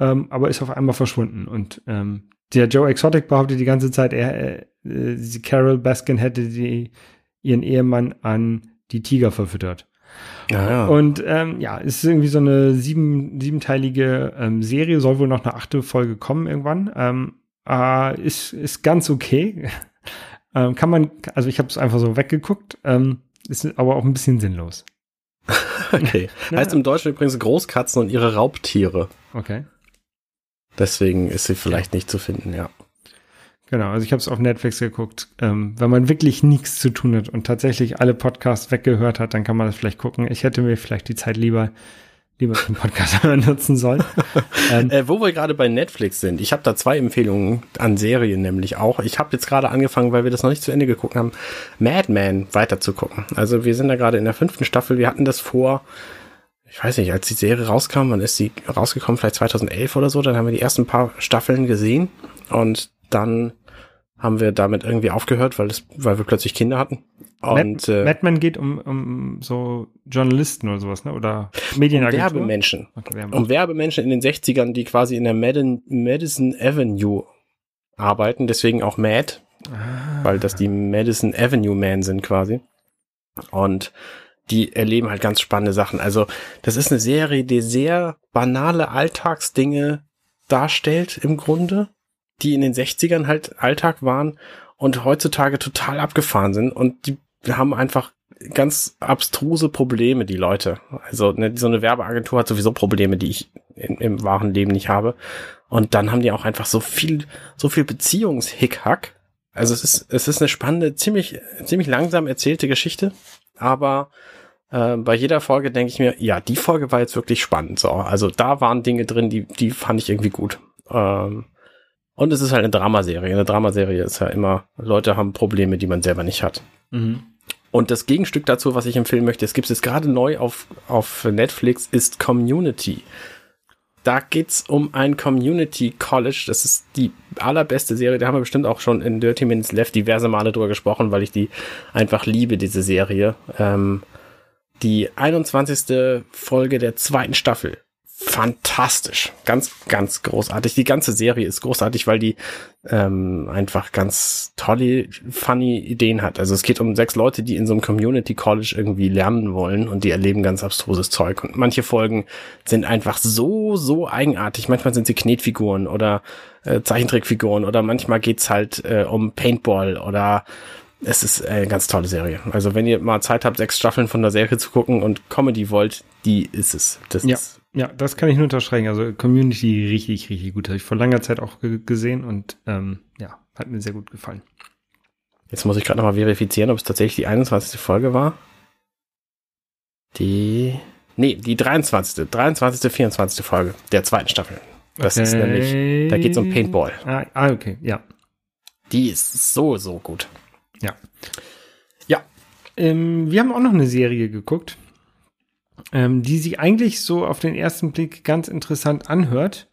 ähm, aber ist auf einmal verschwunden. Und ähm, der Joe Exotic behauptet die ganze Zeit, er, äh, Carol Baskin hätte die, ihren Ehemann an die Tiger verfüttert. Ja, ja. Und ähm, ja, ist irgendwie so eine sieben, siebenteilige ähm, Serie, soll wohl noch eine achte Folge kommen irgendwann. Ähm, äh, ist, ist ganz okay. <laughs> ähm, kann man, also ich habe es einfach so weggeguckt, ähm, ist aber auch ein bisschen sinnlos. <laughs> okay. Ja. <laughs> Heißt im Deutschen übrigens Großkatzen und ihre Raubtiere. Okay. Deswegen ist sie vielleicht nicht zu finden, ja. Genau, also ich habe es auf Netflix geguckt. Ähm, wenn man wirklich nichts zu tun hat und tatsächlich alle Podcasts weggehört hat, dann kann man das vielleicht gucken. Ich hätte mir vielleicht die Zeit lieber lieber zum Podcast <laughs> nutzen sollen. <laughs> ähm, äh, wo wir gerade bei Netflix sind, ich habe da zwei Empfehlungen an Serien nämlich auch. Ich habe jetzt gerade angefangen, weil wir das noch nicht zu Ende geguckt haben, Mad Men weiter zu gucken. Also wir sind da gerade in der fünften Staffel. Wir hatten das vor, ich weiß nicht, als die Serie rauskam, wann ist sie rausgekommen? Vielleicht 2011 oder so. Dann haben wir die ersten paar Staffeln gesehen und dann haben wir damit irgendwie aufgehört, weil es, weil wir plötzlich Kinder hatten. Und, Mad, äh, Madman geht um, um so Journalisten oder sowas, ne? Oder Medienagentur? Um Werbemenschen. Okay. Um Werbemenschen in den 60ern, die quasi in der Madden, Madison Avenue arbeiten, deswegen auch Mad, ah. weil das die Madison Avenue Man sind quasi. Und die erleben halt ganz spannende Sachen. Also, das ist eine Serie, die sehr banale Alltagsdinge darstellt im Grunde, die in den 60ern halt Alltag waren und heutzutage total abgefahren sind und die haben einfach ganz abstruse Probleme, die Leute. Also ne, so eine Werbeagentur hat sowieso Probleme, die ich in, im wahren Leben nicht habe. Und dann haben die auch einfach so viel, so viel Beziehungshickhack. Also es ist, es ist eine spannende, ziemlich, ziemlich langsam erzählte Geschichte, aber äh, bei jeder Folge denke ich mir, ja, die Folge war jetzt wirklich spannend. So, also da waren Dinge drin, die, die fand ich irgendwie gut. Ähm, und es ist halt eine Dramaserie. Eine Dramaserie ist ja immer, Leute haben Probleme, die man selber nicht hat. Mhm. Und das Gegenstück dazu, was ich empfehlen möchte, es gibt es gerade neu auf, auf Netflix, ist Community. Da geht's um ein Community College. Das ist die allerbeste Serie. Da haben wir bestimmt auch schon in Dirty Minutes Left diverse Male drüber gesprochen, weil ich die einfach liebe, diese Serie. Ähm, die 21. Folge der zweiten Staffel fantastisch. Ganz, ganz großartig. Die ganze Serie ist großartig, weil die ähm, einfach ganz tolle, funny Ideen hat. Also es geht um sechs Leute, die in so einem Community College irgendwie lernen wollen und die erleben ganz abstruses Zeug. Und manche Folgen sind einfach so, so eigenartig. Manchmal sind sie Knetfiguren oder äh, Zeichentrickfiguren oder manchmal geht's halt äh, um Paintball oder es ist eine ganz tolle Serie. Also wenn ihr mal Zeit habt, sechs Staffeln von der Serie zu gucken und Comedy wollt, die ist es. Das ja. ist ja, das kann ich nur unterschreiben. Also Community richtig, richtig gut. Habe ich vor langer Zeit auch gesehen und ähm, ja, hat mir sehr gut gefallen. Jetzt muss ich gerade nochmal verifizieren, ob es tatsächlich die 21. Folge war. Die. Nee, die 23. 23. 24. Folge der zweiten Staffel. Das okay. ist nämlich, da geht es um Paintball. Ah, ah, okay, ja. Die ist so, so gut. Ja. Ja. Ähm, wir haben auch noch eine Serie geguckt ähm, die sich eigentlich so auf den ersten Blick ganz interessant anhört.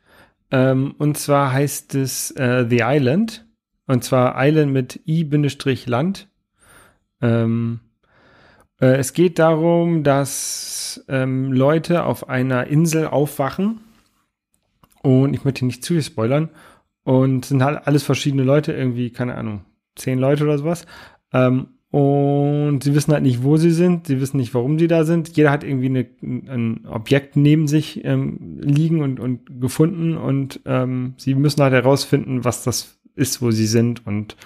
Ähm, und zwar heißt es äh, The Island. Und zwar Island mit I-Land. Ähm, äh, es geht darum, dass ähm, Leute auf einer Insel aufwachen. Und ich möchte nicht zu viel spoilern. Und sind halt alles verschiedene Leute, irgendwie, keine Ahnung, zehn Leute oder sowas. Ähm, und sie wissen halt nicht, wo sie sind, sie wissen nicht, warum sie da sind. Jeder hat irgendwie eine, ein Objekt neben sich ähm, liegen und, und gefunden und ähm, sie müssen halt herausfinden, was das ist, wo sie sind. Und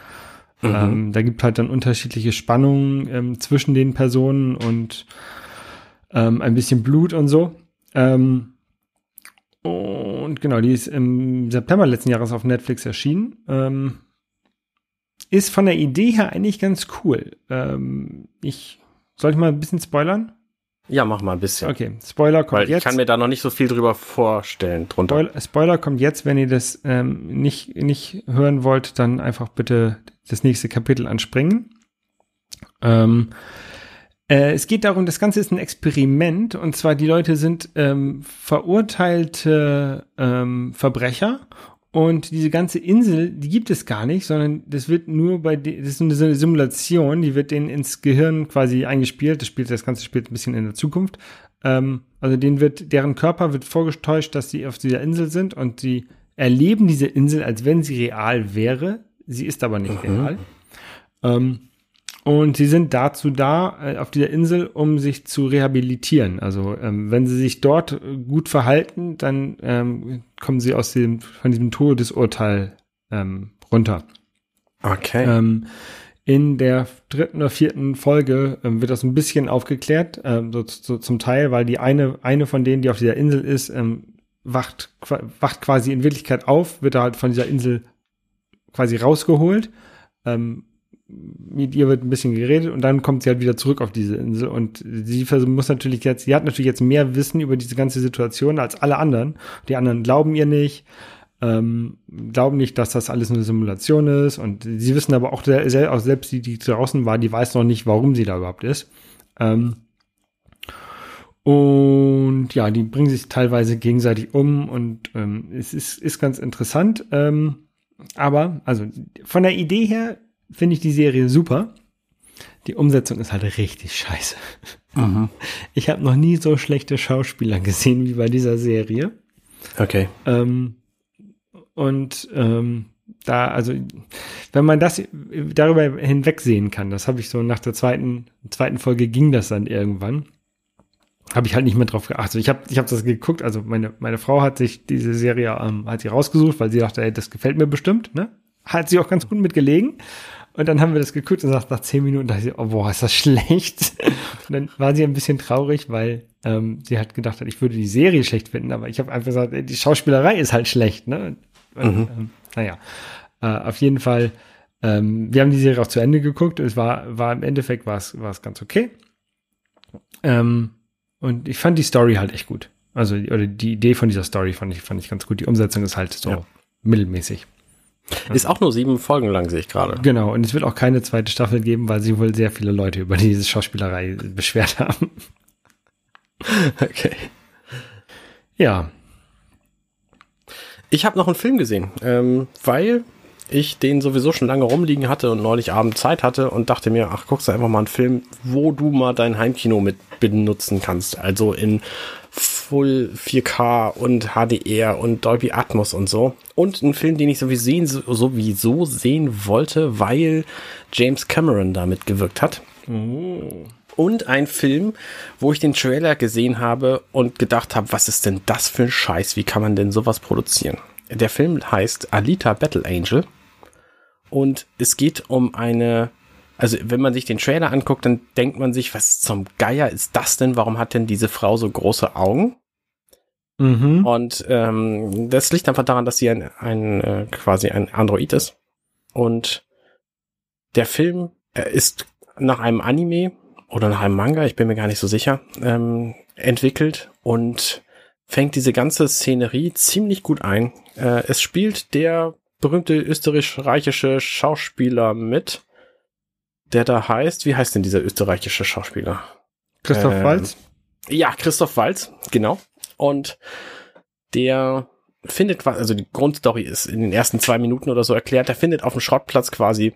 mhm. ähm, da gibt halt dann unterschiedliche Spannungen ähm, zwischen den Personen und ähm, ein bisschen Blut und so. Ähm, und genau, die ist im September letzten Jahres auf Netflix erschienen. Ähm, ist von der Idee her eigentlich ganz cool. Ähm, ich soll ich mal ein bisschen spoilern? Ja, mach mal ein bisschen. Okay, Spoiler kommt Weil jetzt. ich kann mir da noch nicht so viel drüber vorstellen drunter. Spoiler, Spoiler kommt jetzt, wenn ihr das ähm, nicht, nicht hören wollt, dann einfach bitte das nächste Kapitel anspringen. Ähm, äh, es geht darum, das Ganze ist ein Experiment und zwar die Leute sind ähm, verurteilte ähm, Verbrecher und diese ganze Insel, die gibt es gar nicht, sondern das wird nur bei, das ist eine Simulation, die wird denen ins Gehirn quasi eingespielt. Das spielt, das Ganze spielt ein bisschen in der Zukunft. Ähm, also denen wird, deren Körper wird vorgetäuscht, dass sie auf dieser Insel sind und sie erleben diese Insel, als wenn sie real wäre. Sie ist aber nicht real. Ähm, und sie sind dazu da, äh, auf dieser Insel, um sich zu rehabilitieren. Also ähm, wenn sie sich dort äh, gut verhalten, dann ähm, kommen sie aus dem, von diesem Todesurteil ähm, runter. Okay. Ähm, in der dritten oder vierten Folge ähm, wird das ein bisschen aufgeklärt, ähm, so, so zum Teil, weil die eine, eine von denen, die auf dieser Insel ist, ähm, wacht, wacht quasi in Wirklichkeit auf, wird da halt von dieser Insel quasi rausgeholt. Mit ihr wird ein bisschen geredet und dann kommt sie halt wieder zurück auf diese Insel und sie muss natürlich jetzt, sie hat natürlich jetzt mehr Wissen über diese ganze Situation als alle anderen. Die anderen glauben ihr nicht, ähm, glauben nicht, dass das alles eine Simulation ist und sie wissen aber auch, auch selbst die, die draußen war, die weiß noch nicht, warum sie da überhaupt ist. Ähm, und ja, die bringen sich teilweise gegenseitig um und ähm, es ist, ist ganz interessant. Ähm, aber, also von der Idee her finde ich die Serie super. Die Umsetzung ist halt richtig scheiße. Ich habe noch nie so schlechte Schauspieler gesehen wie bei dieser Serie. Okay. Ähm, und ähm, da, also, wenn man das darüber hinwegsehen kann, das habe ich so nach der zweiten, zweiten Folge ging das dann irgendwann. Habe ich halt nicht mehr drauf geachtet. Also ich habe ich hab das geguckt, also meine, meine Frau hat sich diese Serie, ähm, hat sie rausgesucht, weil sie dachte, ey, das gefällt mir bestimmt, ne? Hat sie auch ganz gut mitgelegen. Und dann haben wir das geguckt und sagt, nach zehn Minuten dachte sie, oh boah, ist das schlecht. Und dann war sie ein bisschen traurig, weil ähm, sie hat gedacht, ich würde die Serie schlecht finden, aber ich habe einfach gesagt, die Schauspielerei ist halt schlecht, ne? Und, ähm, naja, äh, auf jeden Fall, ähm, wir haben die Serie auch zu Ende geguckt. Es war, war im Endeffekt war es, war es ganz okay. Ähm, und ich fand die Story halt echt gut. Also, oder die Idee von dieser Story fand ich, fand ich ganz gut. Die Umsetzung ist halt so Ja. mittelmäßig. Ist auch nur sieben Folgen lang, sehe ich gerade. Genau, und es wird auch keine zweite Staffel geben, weil sie wohl sehr viele Leute über diese Schauspielerei beschwert haben. <laughs> Okay. Ja, Ich habe noch einen Film gesehen, ähm, weil ich den sowieso schon lange rumliegen hatte und neulich Abend Zeit hatte und dachte mir, ach, guckst du einfach mal einen Film, wo du mal dein Heimkino mit benutzen kannst. Also in Full 4K und HDR und Dolby Atmos und so. Und ein Film, den ich sowieso sehen, sowieso sehen wollte, weil James Cameron da mitgewirkt hat. Und ein Film, wo ich den Trailer gesehen habe und gedacht habe, was ist denn das für ein Scheiß? Wie kann man denn sowas produzieren? Der Film heißt Alita Battle Angel. Und es geht um eine, also wenn man sich den Trailer anguckt, dann denkt man sich, was zum Geier ist das denn? Warum hat denn diese Frau so große Augen? mhm. Und ähm, das liegt einfach daran, dass sie ein, ein äh, quasi ein Android ist. Und der Film äh, ist nach einem Anime oder nach einem Manga, ich bin mir gar nicht so sicher, ähm, entwickelt und fängt diese ganze Szenerie ziemlich gut ein. Äh, es spielt der berühmte österreichische Schauspieler mit, der da heißt, wie heißt denn dieser österreichische Schauspieler? Christoph ähm, Waltz. Ja, Christoph Walz, genau. Und der findet quasi, also die Grundstory ist in den ersten zwei Minuten oder so erklärt, der findet auf dem Schrottplatz quasi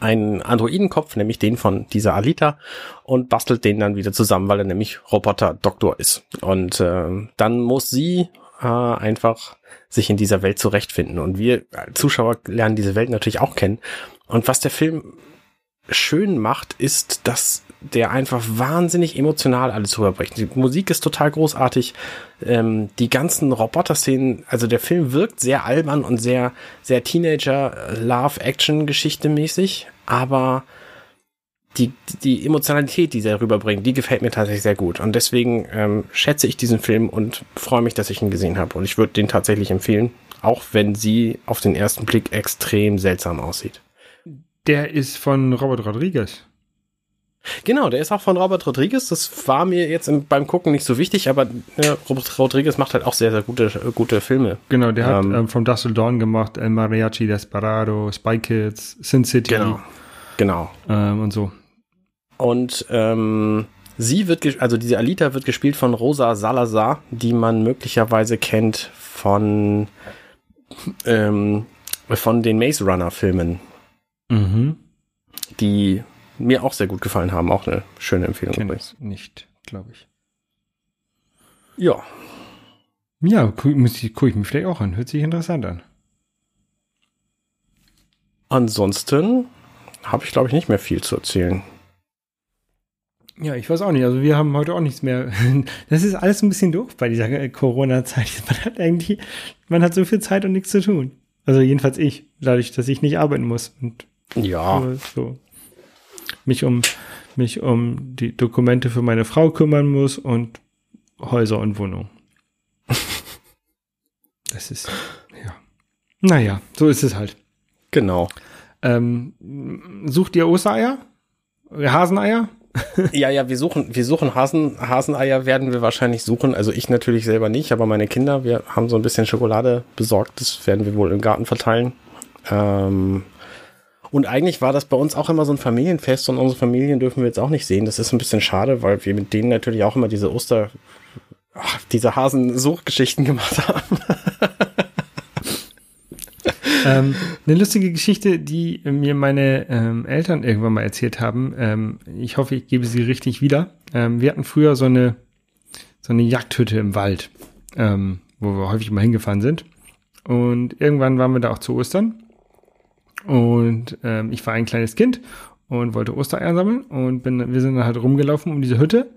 einen Androidenkopf, nämlich den von dieser Alita, und bastelt den dann wieder zusammen, weil er nämlich Roboter-Doktor ist. Und äh, dann muss sie äh, einfach sich in dieser Welt zurechtfinden. Und wir Zuschauer lernen diese Welt natürlich auch kennen. Und was der Film schön macht, ist, dass der einfach wahnsinnig emotional alles rüberbringt. Die Musik ist total großartig. Ähm, die ganzen Roboter-Szenen, also der Film wirkt sehr albern und sehr, sehr Teenager-Love-Action-Geschichte mäßig, aber die, die Emotionalität, die sie rüberbringt, die gefällt mir tatsächlich sehr gut. Und deswegen ähm, schätze ich diesen Film und freue mich, dass ich ihn gesehen habe. Und ich würde den tatsächlich empfehlen, auch wenn sie auf den ersten Blick extrem seltsam aussieht. Der ist von Robert Rodriguez. Genau, der ist auch von Robert Rodriguez. Das war mir jetzt im, beim Gucken nicht so wichtig, aber ja, Robert Rodriguez macht halt auch sehr, sehr gute, gute Filme. Genau, der hat ähm, ähm, From Dust Dawn gemacht, El Mariachi Desperado, Spy Kids, Sin City. Genau, genau. Ähm, und so. Und ähm, sie wird, also diese Alita wird gespielt von Rosa Salazar, die man möglicherweise kennt von, ähm, von den Maze Runner Filmen. Mhm. Die mir auch sehr gut gefallen haben. Auch eine schöne Empfehlung Kenn übrigens. Nicht, glaube ich. Ja. Ja, gucke guck ich mir vielleicht auch an. Hört sich interessant an. Ansonsten habe ich, glaube ich, nicht mehr viel zu erzählen. Ja, ich weiß auch nicht. Also wir haben heute auch nichts mehr. <laughs> Das ist alles ein bisschen doof bei dieser Corona-Zeit. <laughs> Man hat eigentlich, man hat so viel Zeit und nichts zu tun. Also jedenfalls ich, dadurch, dass ich nicht arbeiten muss. Und ja. So mich um mich um die Dokumente für meine Frau kümmern muss und Häuser und Wohnungen. <laughs> Das ist, ja. Naja, so ist es halt. Genau. Ähm, sucht ihr Ostereier? Haseneier? <laughs> ja, ja, wir suchen, wir suchen Hasen, Haseneier werden wir wahrscheinlich suchen. Also ich natürlich selber nicht, aber meine Kinder, wir haben so ein bisschen Schokolade besorgt. Das werden wir wohl im Garten verteilen. Ähm, und eigentlich war das bei uns auch immer so ein Familienfest und unsere Familien dürfen wir jetzt auch nicht sehen. Das ist ein bisschen schade, weil wir mit denen natürlich auch immer diese Oster, ach, diese Hasensuchgeschichten gemacht haben. <laughs> ähm, eine lustige Geschichte, die mir meine ähm, Eltern irgendwann mal erzählt haben. Ähm, ich hoffe, ich gebe sie richtig wieder. Ähm, wir hatten früher so eine, so eine Jagdhütte im Wald, ähm, wo wir häufig mal hingefahren sind. Und irgendwann waren wir da auch zu Ostern. Und ähm, ich war ein kleines Kind und wollte Ostereier sammeln und bin, wir sind dann halt rumgelaufen um diese Hütte.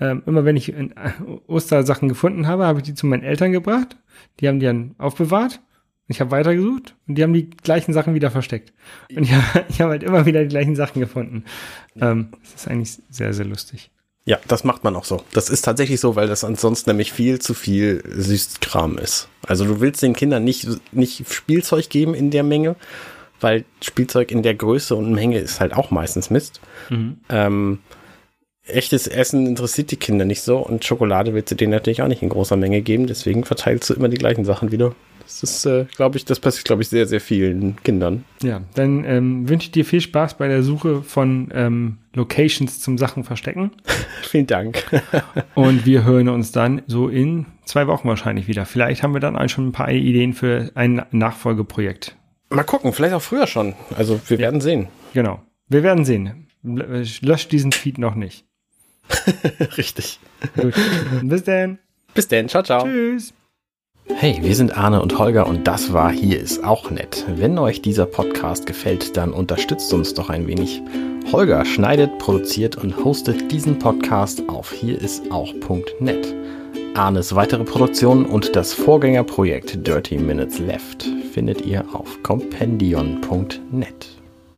Ähm, immer wenn ich in, äh, Ostersachen gefunden habe, habe ich die zu meinen Eltern gebracht. Die haben die dann aufbewahrt. Ich habe weitergesucht und die haben die gleichen Sachen wieder versteckt. Und ich <laughs> habe hab halt immer wieder die gleichen Sachen gefunden. Ähm, das ist eigentlich sehr, sehr lustig. Ja, das macht man auch so. Das ist tatsächlich so, weil das ansonsten nämlich viel zu viel Süßkram ist. Also du willst den Kindern nicht, nicht Spielzeug geben in der Menge, weil Spielzeug in der Größe und Menge ist halt auch meistens Mist. Mhm. Ähm, echtes Essen interessiert die Kinder nicht so und Schokolade willst du denen natürlich auch nicht in großer Menge geben, deswegen verteilst du immer die gleichen Sachen wieder. Das ist, äh, glaube ich, das passiert, glaube ich, sehr, sehr vielen Kindern. Ja, dann ähm, wünsche ich dir viel Spaß bei der Suche von ähm, Locations zum Sachen verstecken. <laughs> Vielen Dank. <laughs> und wir hören uns dann so in zwei Wochen wahrscheinlich wieder. Vielleicht haben wir dann auch schon ein paar Ideen für ein Nachfolgeprojekt. Mal gucken, vielleicht auch früher schon. Also wir werden sehen. Genau. Wir werden sehen. Löscht diesen Feed noch nicht. <laughs> Richtig. Gut. Bis denn. Bis denn. Ciao, ciao. Tschüss. Hey, wir sind Arne und Holger und das war Hier ist auch nett. Wenn euch dieser Podcast gefällt, dann unterstützt uns doch ein wenig. Holger schneidet, produziert und hostet diesen Podcast auf hierisauch.net. Arnes weitere Produktionen und das Vorgängerprojekt Dirty Minutes Left findet ihr auf compendion.net.